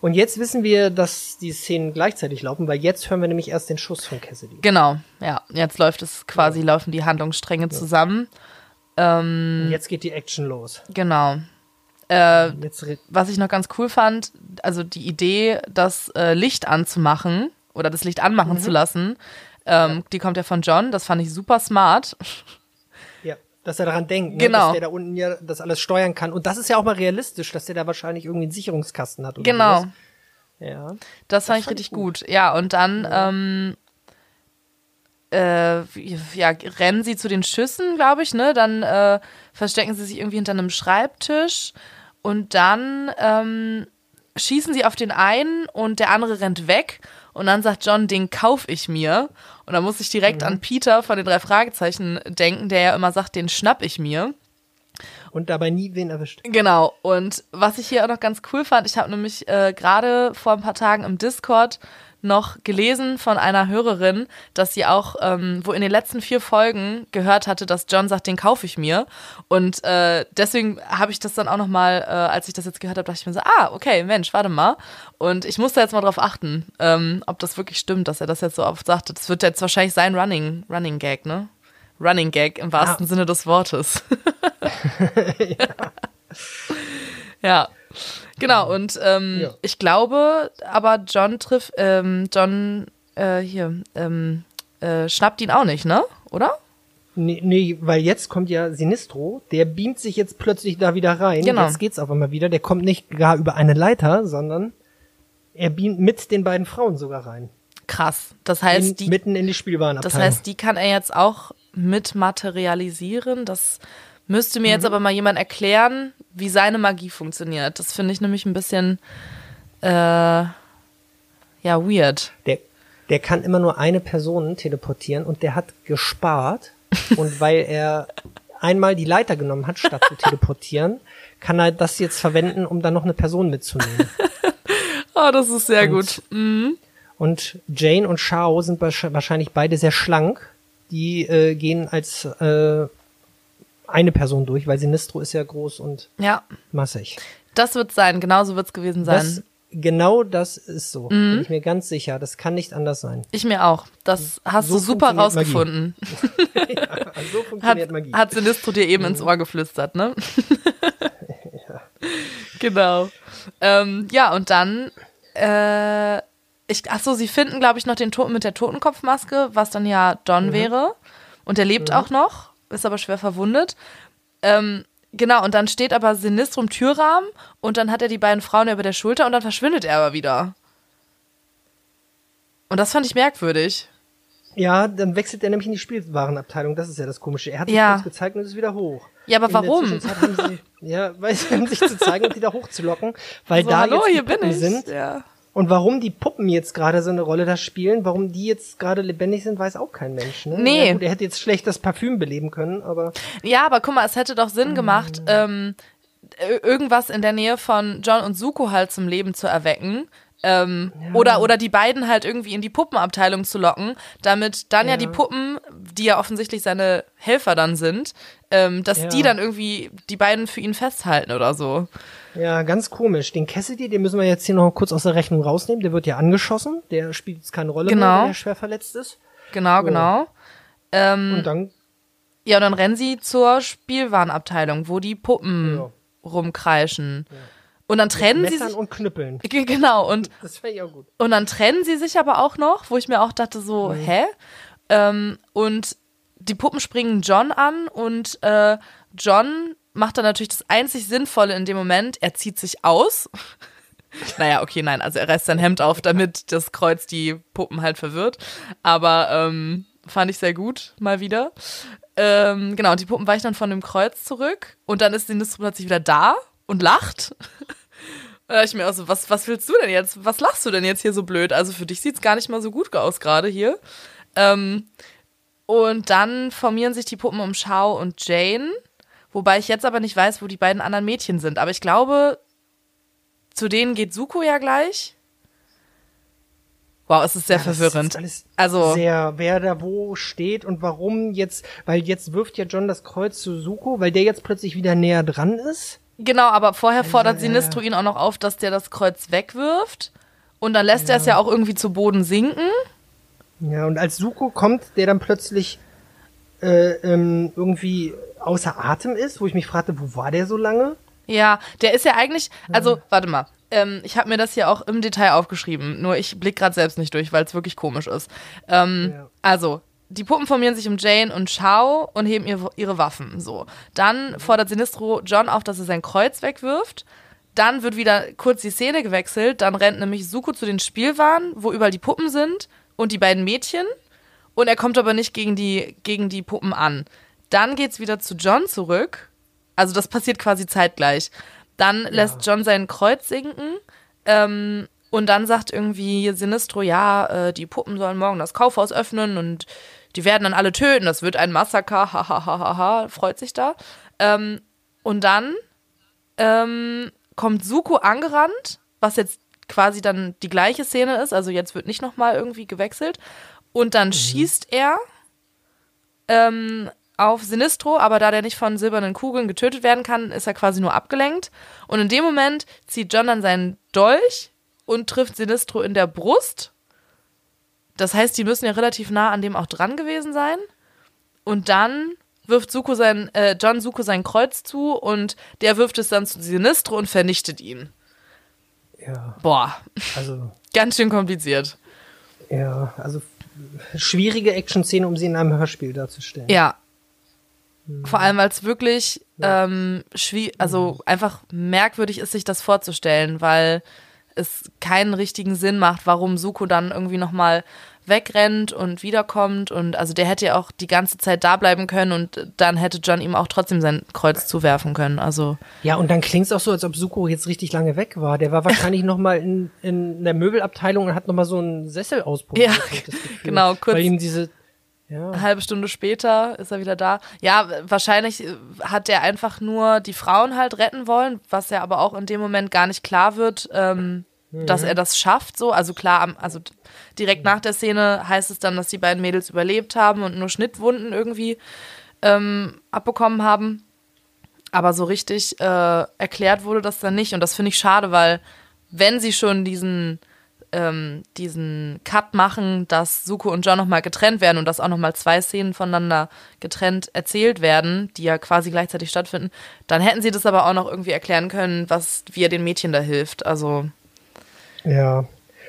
Und jetzt wissen wir, dass die Szenen gleichzeitig laufen, weil jetzt hören wir nämlich erst den Schuss von Cassidy. Genau, ja. Jetzt läuft es quasi, laufen die Handlungsstränge zusammen. Ähm, jetzt geht die Action los. genau. Äh, was ich noch ganz cool fand, also die Idee, das äh, Licht anzumachen oder das Licht anmachen zu lassen, ähm, die kommt ja von John. Das fand ich super smart. Ja, dass er daran denkt, ne? Genau. dass der da unten ja das alles steuern kann. Und das ist ja auch mal realistisch, dass der da wahrscheinlich irgendwie einen Sicherungskasten hat. Oder Genau. sowas. Ja. Das fand ich richtig ich gut. Ja, und dann ähm, äh, ja, rennen sie zu den Schüssen, glaube ich, ne? Dann äh, verstecken sie sich irgendwie hinter einem Schreibtisch und dann ähm, schießen sie auf den einen und der andere rennt weg und dann sagt John, den kauf ich mir. Und dann muss ich direkt an Peter von den drei Fragezeichen denken, der ja immer sagt, den schnapp ich mir. Und dabei nie wen erwischt. Genau. Und was ich hier auch noch ganz cool fand, ich habe nämlich äh, gerade vor ein paar Tagen im Discord noch gelesen von einer Hörerin, dass sie auch, ähm, wo in den letzten vier Folgen gehört hatte, dass John sagt, den kaufe ich mir. Und äh, deswegen habe ich das dann auch noch mal, äh, als ich das jetzt gehört habe, dachte ich mir so, ah, okay, Mensch, warte mal. Und ich muss da jetzt mal drauf achten, ähm, ob das wirklich stimmt, dass er das jetzt so oft sagt. Das wird jetzt wahrscheinlich sein Running, Running Gag, ne? Running Gag im wahrsten Sinne des Wortes. ja. Genau, und ähm, Ja. ich glaube, aber John trifft, ähm, John, äh, hier, ähm, äh, schnappt ihn auch nicht, ne? Oder? Nee, nee, weil jetzt kommt ja Sinistro, der beamt sich jetzt plötzlich da wieder rein. Genau. Jetzt geht's auf einmal wieder. Der kommt nicht gar über eine Leiter, sondern er beamt mit den beiden Frauen sogar rein. Krass. Das heißt, in, die, mitten in die das Spielwarenabteilung. heißt, die kann er jetzt auch mit materialisieren. Das müsste mir jetzt aber mal jemand erklären, wie seine Magie funktioniert. Das finde ich nämlich ein bisschen, äh, ja, weird. der, der kann immer nur eine Person teleportieren und der hat gespart. und weil er einmal die Leiter genommen hat, statt zu teleportieren, kann er das jetzt verwenden, um dann noch eine Person mitzunehmen. Oh, das ist sehr Und- gut. Mhm. Und Jane und Shao sind wahrsch- wahrscheinlich beide sehr schlank. Die äh, gehen als äh, eine Person durch, weil Sinistro ist ja groß und Ja, massig. das wird sein. Genauso wird es gewesen sein. Das, genau das ist so. Mhm. Bin ich mir ganz sicher. Das kann nicht anders sein. ich mir auch. Das hast So du super rausgefunden. Also so Hat, funktioniert Magie. hat Sinistro dir eben ins Ohr geflüstert, ne? Genau. Ähm, ja, und dann, äh, ich, ach so, sie finden, glaube ich, noch den Toten mit der Totenkopfmaske, was dann ja Don wäre. Und der lebt auch noch, ist aber schwer verwundet. Ähm, genau, und dann steht aber Sinistro im Türrahmen und dann hat er die beiden Frauen über der Schulter und dann verschwindet er aber wieder. Und das fand ich merkwürdig. Ja, dann wechselt er nämlich in die Spielwarenabteilung. Das ist ja das Komische. Er hat sich Ja. kurz gezeigt und ist wieder hoch. Ja, aber In warum? Sie, ja, weil sie um sich zu zeigen und wieder hochzulocken, weil So, da hallo, jetzt die hier bin ich. sind. Ja. Und warum die Puppen jetzt gerade so eine Rolle da spielen, warum die jetzt gerade lebendig sind, weiß auch kein Mensch. Ne? Nee. Ja, gut, er hätte jetzt schlecht das Parfüm beleben können, aber Ja, aber guck mal, es hätte doch Sinn gemacht, ähm, ir- irgendwas in der Nähe von John und Suko halt zum Leben zu erwecken. Ähm, oder, oder die beiden halt irgendwie in die Puppenabteilung zu locken, damit dann ja, Ja. die Puppen, die ja offensichtlich seine Helfer dann sind, ähm, dass Ja. die dann irgendwie die beiden für ihn festhalten oder so. ja, ganz komisch. Den Cassidy, den müssen wir jetzt hier noch kurz aus der Rechnung rausnehmen. Der wird ja angeschossen. Der spielt jetzt keine Rolle Genau. mehr, weil er schwer verletzt ist. Genau, genau. Ähm, Und dann, ja, und dann rennen sie zur Spielwarenabteilung, wo die Puppen Ja. Und dann trennen sie sich. und Knüppeln. Ge- Genau, und Das wäre ja gut. Und dann trennen sie sich aber auch noch, wo ich mir auch dachte, so, hä? Ähm, und die Puppen springen John an und äh, John macht dann natürlich das einzig Sinnvolle in dem Moment, er zieht sich aus. naja, okay, nein, also er reißt sein Hemd auf, damit das Kreuz die Puppen halt verwirrt. Aber ähm, fand ich sehr gut, mal wieder. Ähm, genau, und die Puppen weichen dann von dem Kreuz zurück und dann ist die Nistro plötzlich wieder da und lacht. Da dachte ich mir auch so, was, was willst du denn jetzt? Was lachst du denn jetzt hier so blöd? Also für dich sieht's gar nicht mal so gut aus gerade hier. Ähm, und dann formieren sich die Puppen um Shao und Jane. Wobei ich jetzt aber nicht weiß, wo die beiden anderen Mädchen sind. Aber ich glaube, zu denen geht Suko ja gleich. Wow, es ist sehr Ja, verwirrend. Ist alles Also- sehr, wer da wo steht und warum jetzt, weil jetzt wirft ja John das Kreuz zu Suko, weil der jetzt plötzlich wieder näher dran ist. Genau, aber vorher fordert ja, Sinistro ihn auch noch auf, dass der das Kreuz wegwirft. Und dann lässt er es ja auch irgendwie zu Boden sinken. Ja, und als Suko kommt, der dann plötzlich äh, ähm, irgendwie außer Atem ist, wo ich mich fragte, wo war der so lange? Ja, der ist ja eigentlich, also warte mal, ähm, ich habe mir das hier auch im Detail aufgeschrieben, nur ich blick gerade selbst nicht durch, weil es wirklich komisch ist. Ähm, Ja. Also, die Puppen formieren sich um Jane und Shao und heben ihre, ihre Waffen. So, dann fordert Sinistro John auf, dass er sein Kreuz wegwirft. Dann wird wieder kurz die Szene gewechselt. Dann rennt nämlich Suko zu den Spielwaren, wo überall die Puppen sind und die beiden Mädchen. Und er kommt aber nicht gegen die, gegen die Puppen an. Dann geht's wieder zu John zurück. Also das passiert quasi zeitgleich. Dann lässt John sein Kreuz sinken. Ähm, und dann sagt irgendwie Sinistro, ja, äh, die Puppen sollen morgen das Kaufhaus öffnen und die werden dann alle töten. Das wird ein Massaker. Ha, ha, ha, ha, ha. Freut sich da. Ähm, und dann ähm, kommt Suko angerannt, was jetzt quasi dann die gleiche Szene ist. Also jetzt wird nicht nochmal irgendwie gewechselt. Und dann schießt er ähm, auf Sinistro, aber da der nicht von silbernen Kugeln getötet werden kann, ist er quasi nur abgelenkt. Und in dem Moment zieht John dann seinen Dolch und trifft Sinistro in der Brust. Das heißt, die müssen ja relativ nah an dem auch dran gewesen sein. Und dann wirft Suko sein, äh, John Suko sein Kreuz zu und der wirft es dann zu Sinistro und vernichtet ihn. Ja, Boah, also, ganz schön kompliziert. ja, also schwierige Action-Szene, um sie in einem Hörspiel darzustellen. Ja. Vor allem, weil es wirklich ähm, schwie- also einfach merkwürdig ist, sich das vorzustellen, weil es keinen richtigen Sinn macht, warum Suko dann irgendwie nochmal wegrennt und wiederkommt. Und also der hätte ja auch die ganze Zeit da bleiben können und dann hätte John ihm auch trotzdem sein Kreuz zuwerfen können. Also Ja, und dann klingt es auch so, als ob Suko jetzt richtig lange weg war. Der war wahrscheinlich noch mal in, in der Möbelabteilung und hat noch mal so einen Sessel ausprobiert. Ja, genau, kurz- Weil ihm diese, ja, eine halbe Stunde später ist er wieder da. Ja, wahrscheinlich äh, hat er einfach nur die Frauen halt retten wollen, was ja aber auch in dem Moment gar nicht klar wird, ähm, dass er das schafft. So, also klar, also direkt nach der Szene heißt es dann, dass die beiden Mädels überlebt haben und nur Schnittwunden irgendwie ähm, abbekommen haben. Aber so richtig äh, erklärt wurde das dann nicht. Und das finde ich schade, weil wenn sie schon diesen ähm, diesen Cut machen, dass Suko und John nochmal getrennt werden und dass auch nochmal zwei Szenen voneinander getrennt erzählt werden, die ja quasi gleichzeitig stattfinden, dann hätten sie das aber auch noch irgendwie erklären können, was, wie er den Mädchen da hilft. Also, ja.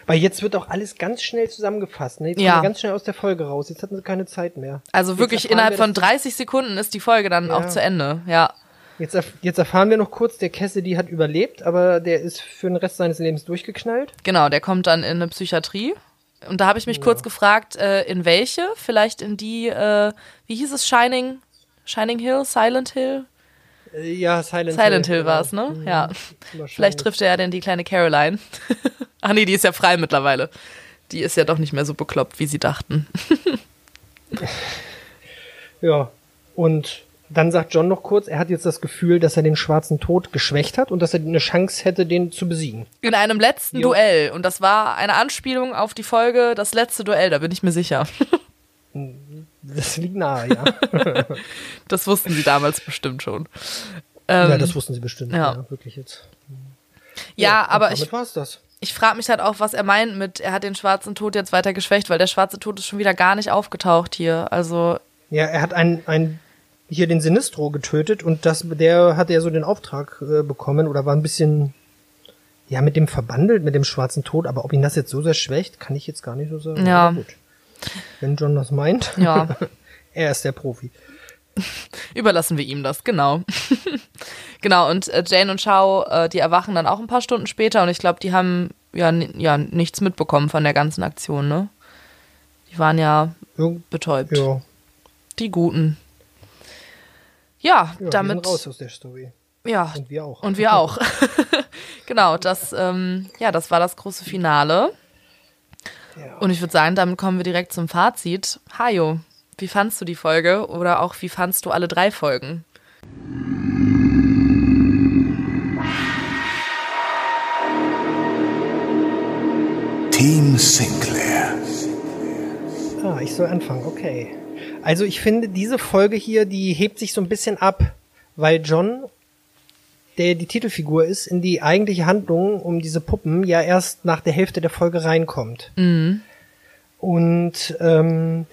Weil jetzt wird auch alles ganz schnell zusammengefasst. Ne? Jetzt Ja. ganz schnell aus der Folge raus. Jetzt hatten sie keine Zeit mehr. also wirklich innerhalb von dass- 30 Sekunden ist die Folge dann Ja. auch zu Ende. Ja. Jetzt, erf jetzt erfahren wir noch kurz, der Cassidy hat überlebt, aber der ist für den Rest seines Lebens durchgeknallt. Genau, der kommt dann in eine Psychiatrie. Und da habe ich mich kurz gefragt, äh, in welche? Vielleicht in die, äh, wie hieß es, Shining, Shining Hill, Silent Hill? Ja, Silent, Silent Hill genau. war es, ne? Mhm. Ja. Vielleicht trifft er ja denn die kleine Caroline. Ach nee, die ist ja frei mittlerweile. Die ist ja doch nicht mehr so bekloppt, wie sie dachten. Ja. Und dann sagt John noch kurz, er hat jetzt das Gefühl, dass er den schwarzen Tod geschwächt hat und dass er eine Chance hätte, den zu besiegen. In einem letzten Jo. Duell. Und das war eine Anspielung auf die Folge Das letzte Duell, da bin ich mir sicher. Das liegt nahe, ja. Das wussten sie damals bestimmt schon. Ähm, ja, das wussten sie bestimmt. ja. Ja, wirklich jetzt. ja, und aber damit ich, war's das. ich frage mich halt auch, was er meint mit, er hat den schwarzen Tod jetzt weiter geschwächt, weil der schwarze Tod ist schon wieder gar nicht aufgetaucht hier. Also, Ja, er hat einen, einen hier den Sinistro getötet und das, der hat ja so den Auftrag äh, bekommen oder war ein bisschen ja mit dem verbandelt, mit dem schwarzen Tod, aber ob ihn das jetzt so sehr schwächt, kann ich jetzt gar nicht so sagen. Ja. Gut. Wenn John das meint, ja, er ist der Profi. überlassen wir ihm das, genau. genau, und äh, Jane und Shao, äh, die erwachen dann auch ein paar Stunden später und ich glaube, die haben ja, ja nichts mitbekommen von der ganzen Aktion, ne? Die waren ja Irg- betäubt. Ja, Die Guten. Ja, ja damit. raus aus der Story. Ja, Und wir auch. und wir auch. genau, das, ähm, ja, das war das große Finale. Und ich würde sagen, damit kommen wir direkt zum Fazit. Hajo, wie fandst du die Folge oder auch wie fandst du alle drei Folgen? Team Sinclair. Ah, ich soll anfangen, okay. Also ich finde, diese Folge hier, die hebt sich so ein bisschen ab, weil John der die Titelfigur ist, in die eigentliche Handlung um diese Puppen ja erst nach der Hälfte der Folge reinkommt. Mhm. Und ähm,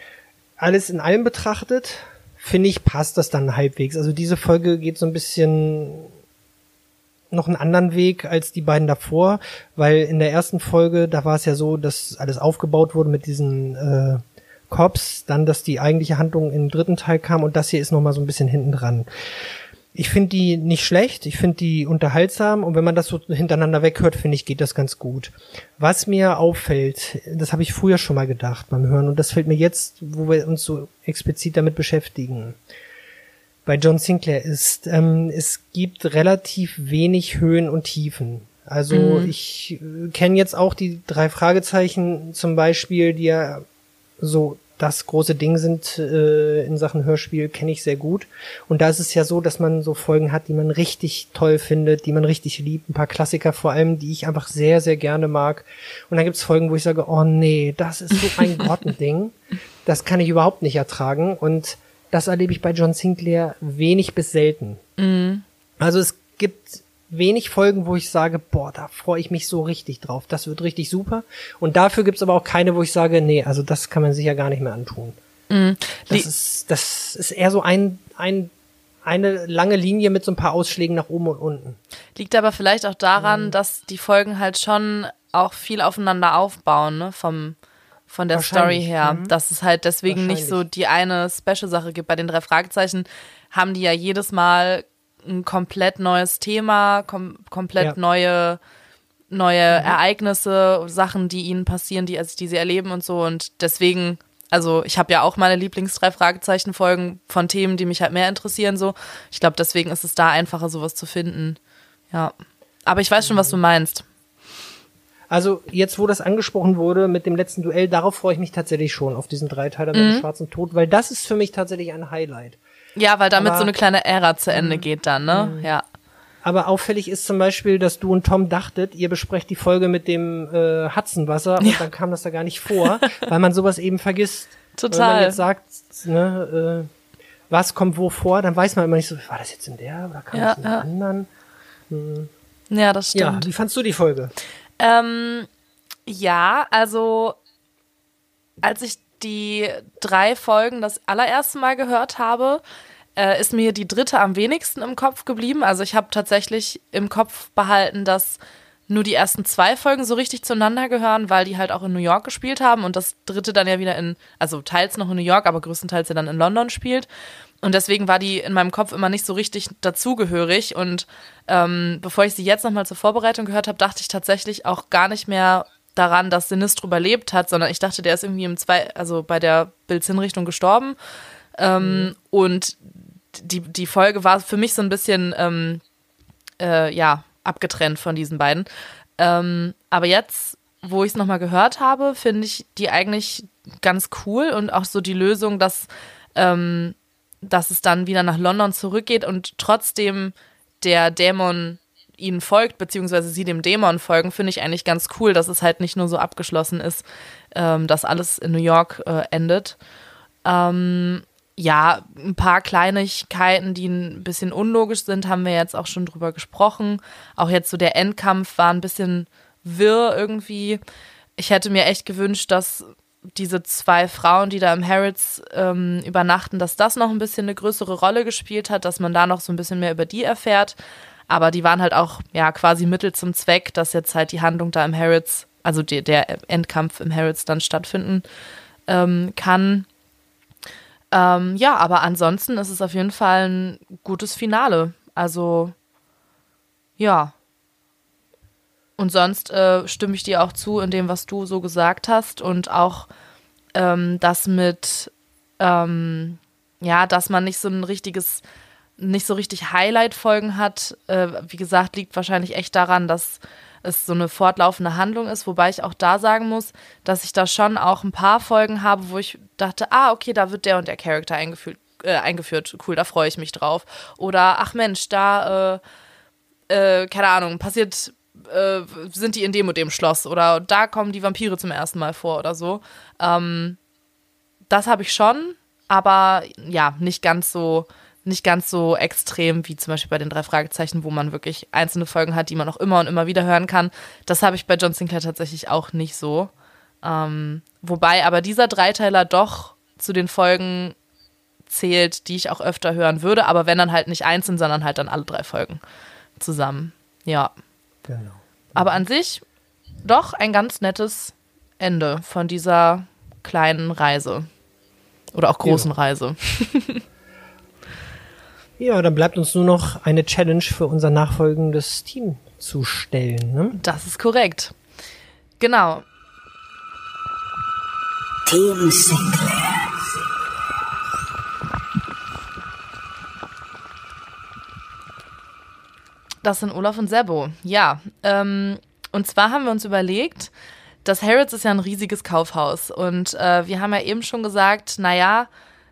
alles in allem betrachtet, finde ich, passt das dann halbwegs. Also diese Folge geht so ein bisschen noch einen anderen Weg als die beiden davor, weil in der ersten Folge, da war es ja so, dass alles aufgebaut wurde mit diesen äh, Cops, dann, dass die eigentliche Handlung im dritten Teil kam und das hier ist nochmal so ein bisschen hinten dran. Ich finde die nicht schlecht, ich finde die unterhaltsam und wenn man das so hintereinander weghört, finde ich, geht das ganz gut. Was mir auffällt, das habe ich früher schon mal gedacht beim Hören und das fällt mir jetzt, wo wir uns so explizit damit beschäftigen, bei John Sinclair ist, ähm, es gibt relativ wenig Höhen und Tiefen. Also Mhm. ich äh, kenne jetzt auch die drei Fragezeichen zum Beispiel, die ja so das große Ding sind äh, in Sachen Hörspiel, kenne ich sehr gut. Und da ist es ja so, dass man so Folgen hat, die man richtig toll findet, die man richtig liebt. Ein paar Klassiker vor allem, die ich einfach sehr, sehr gerne mag. Und dann gibt's Folgen, wo ich sage, oh nee, das ist so ein Grottending. Das kann ich überhaupt nicht ertragen. Und das erlebe ich bei John Sinclair wenig bis selten. Also es gibt wenig Folgen, wo ich sage, boah, da freue ich mich so richtig drauf. Das wird richtig super. Und dafür gibt's aber auch keine, wo ich sage, nee, also das kann man sich ja gar nicht mehr antun. Das Li- ist, das ist eher so ein, ein, eine lange Linie mit so ein paar Ausschlägen nach oben und unten. Liegt aber vielleicht auch daran, dass die Folgen halt schon auch viel aufeinander aufbauen, ne? Vom, von der Story her. mhm. Dass es halt deswegen nicht so die eine Special-Sache gibt. Bei den drei Fragezeichen haben die ja jedes Mal ein komplett neues Thema, kom komplett Ja. Mhm. neue neue Ereignisse, Sachen, die ihnen passieren, die, also die sie erleben und so. Und deswegen, also ich habe ja auch meine Lieblings-drei Fragezeichen-Folgen von Themen, die mich halt mehr interessieren. So, ich glaube, deswegen ist es da einfacher, sowas zu finden. Ja. Aber ich weiß schon, was du meinst. Also jetzt, wo das angesprochen wurde mit dem letzten Duell, darauf freue ich mich tatsächlich schon, auf diesen Dreiteiler mit dem schwarzen Tod, weil das ist für mich tatsächlich ein Highlight. Ja, weil damit Aber- so eine kleine Ära zu Ende geht dann, ne? Ja. Aber auffällig ist zum Beispiel, dass du und Tom dachtet, ihr besprecht die Folge mit dem äh, Hudsonwasser und dann kam das da gar nicht vor, weil man sowas eben vergisst. Wenn Total. man jetzt sagt, ne, äh, was kommt wo vor, dann weiß man immer nicht so, war das jetzt in der oder kam Ja, das in der ja. anderen? Ja, das Ja, stimmt. wie fandst du die Folge? Ähm, ja, also als ich die drei Folgen das allererste Mal gehört habe, äh, ist mir die dritte am wenigsten im Kopf geblieben. Also ich habe tatsächlich im Kopf behalten, dass nur die ersten zwei Folgen so richtig zueinander gehören, weil die halt auch in New York gespielt haben und das dritte dann ja wieder in, also teils noch in New York, aber größtenteils ja dann in London spielt. Und deswegen war die in meinem Kopf immer nicht so richtig dazugehörig. Und ähm, bevor ich sie jetzt nochmal zur Vorbereitung gehört habe, dachte ich tatsächlich auch gar nicht mehr daran, dass Sinistro überlebt hat, sondern ich dachte, der ist irgendwie im zwei, also bei der Bilds-Hinrichtung gestorben. Ähm, Und die, die Folge war für mich so ein bisschen, ähm, äh, ja, abgetrennt von diesen beiden. Ähm, aber jetzt, wo ich es nochmal gehört habe, finde ich die eigentlich ganz cool und auch so die Lösung, dass, ähm, dass es dann wieder nach London zurückgeht und trotzdem der Dämon ihnen folgt, beziehungsweise sie dem Dämon folgen, finde ich eigentlich ganz cool, dass es halt nicht nur so abgeschlossen ist, ähm, dass alles in New York äh, endet. Ähm, ja, ein paar Kleinigkeiten, die ein bisschen unlogisch sind, haben wir jetzt auch schon drüber gesprochen. Auch jetzt so der Endkampf war ein bisschen wirr irgendwie. Ich hätte mir echt gewünscht, dass diese zwei Frauen, die da im Harrods ähm, übernachten, dass das noch ein bisschen eine größere Rolle gespielt hat, dass man da noch so ein bisschen mehr über die erfährt. Aber die waren halt auch ja quasi Mittel zum Zweck, dass jetzt halt die Handlung da im Harrods, also die, der Endkampf im Harrods dann stattfinden ähm, kann. Ähm, ja, aber ansonsten ist es auf jeden Fall ein gutes Finale. Also, ja. Und sonst äh, stimme ich dir auch zu in dem, was du so gesagt hast. Und auch ähm, das mit, ähm, ja, dass man nicht so ein richtiges, nicht so richtig Highlight-Folgen hat. Äh, wie gesagt, liegt wahrscheinlich echt daran, dass es so eine fortlaufende Handlung ist, wobei ich auch da sagen muss, dass ich da schon auch ein paar Folgen habe, wo ich dachte, ah, okay, da wird der und der Charakter eingeführt, äh, eingeführt. cool, da freue ich mich drauf. Oder ach Mensch, da, äh, äh, keine Ahnung, passiert äh, sind die in dem und dem Schloss oder da kommen die Vampire zum ersten Mal vor oder so. Ähm, das habe ich schon, aber ja, nicht ganz so nicht ganz so extrem wie zum Beispiel bei den drei Fragezeichen, wo man wirklich einzelne Folgen hat, die man auch immer und immer wieder hören kann. Das habe ich bei John Sinclair tatsächlich auch nicht so. Ähm, wobei aber dieser Dreiteiler doch zu den Folgen zählt, die ich auch öfter hören würde, aber wenn dann halt nicht einzeln, sondern halt dann alle drei Folgen zusammen. Ja. Genau. Aber an sich doch ein ganz nettes Ende von dieser kleinen Reise. Oder auch großen ja. Reise. ja, dann bleibt uns nur noch eine Challenge für unser nachfolgendes Team zu stellen. Ne? Das ist korrekt. Genau. Team Sinclair. Das sind Olaf und Sebo. Ja. Ähm, und zwar haben wir uns überlegt, das Harrods ist ja ein riesiges Kaufhaus. Und äh, wir haben ja eben schon gesagt, naja,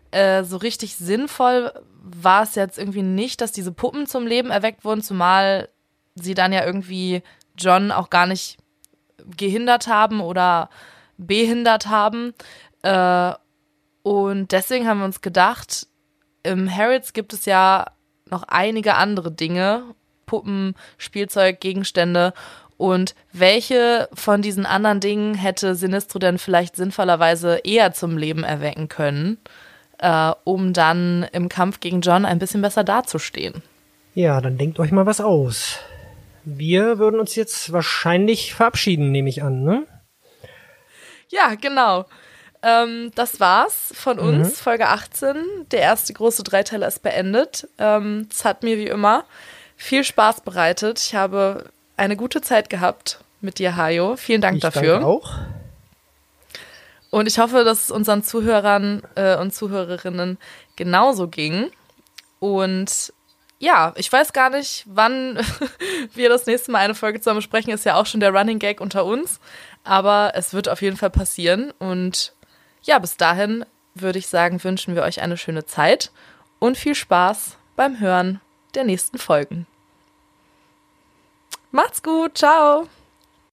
äh, so richtig sinnvoll war es jetzt irgendwie nicht, dass diese Puppen zum Leben erweckt wurden, zumal sie dann ja irgendwie John auch gar nicht gehindert haben oder behindert haben. Äh, und deswegen haben wir uns gedacht, im Harrods gibt es ja noch einige andere Dinge Puppen, Spielzeug, Gegenstände und welche von diesen anderen Dingen hätte Sinistro denn vielleicht sinnvollerweise eher zum Leben erwecken können, äh, um dann im Kampf gegen John ein bisschen besser dazustehen? Ja, dann denkt euch mal was aus. Wir würden uns jetzt wahrscheinlich verabschieden, nehme ich an, ne? Ja, genau. Ähm, das war's von mhm. uns, mhm. Folge 18. Der erste große Dreiteiler ist beendet. Ähm, es hat mir wie immer viel Spaß bereitet. Ich habe eine gute Zeit gehabt mit dir, Hajo. Vielen Dank ich dafür. Danke auch. Und ich hoffe, dass es unseren Zuhörern äh, und Zuhörerinnen genauso ging. Und ja, ich weiß gar nicht, wann wir das nächste Mal eine Folge zusammen besprechen. Ist ja auch schon der Running Gag unter uns. Aber es wird auf jeden Fall passieren. Und ja, bis dahin würde ich sagen, wünschen wir euch eine schöne Zeit und viel Spaß beim Hören der nächsten Folgen. Macht's gut, ciao!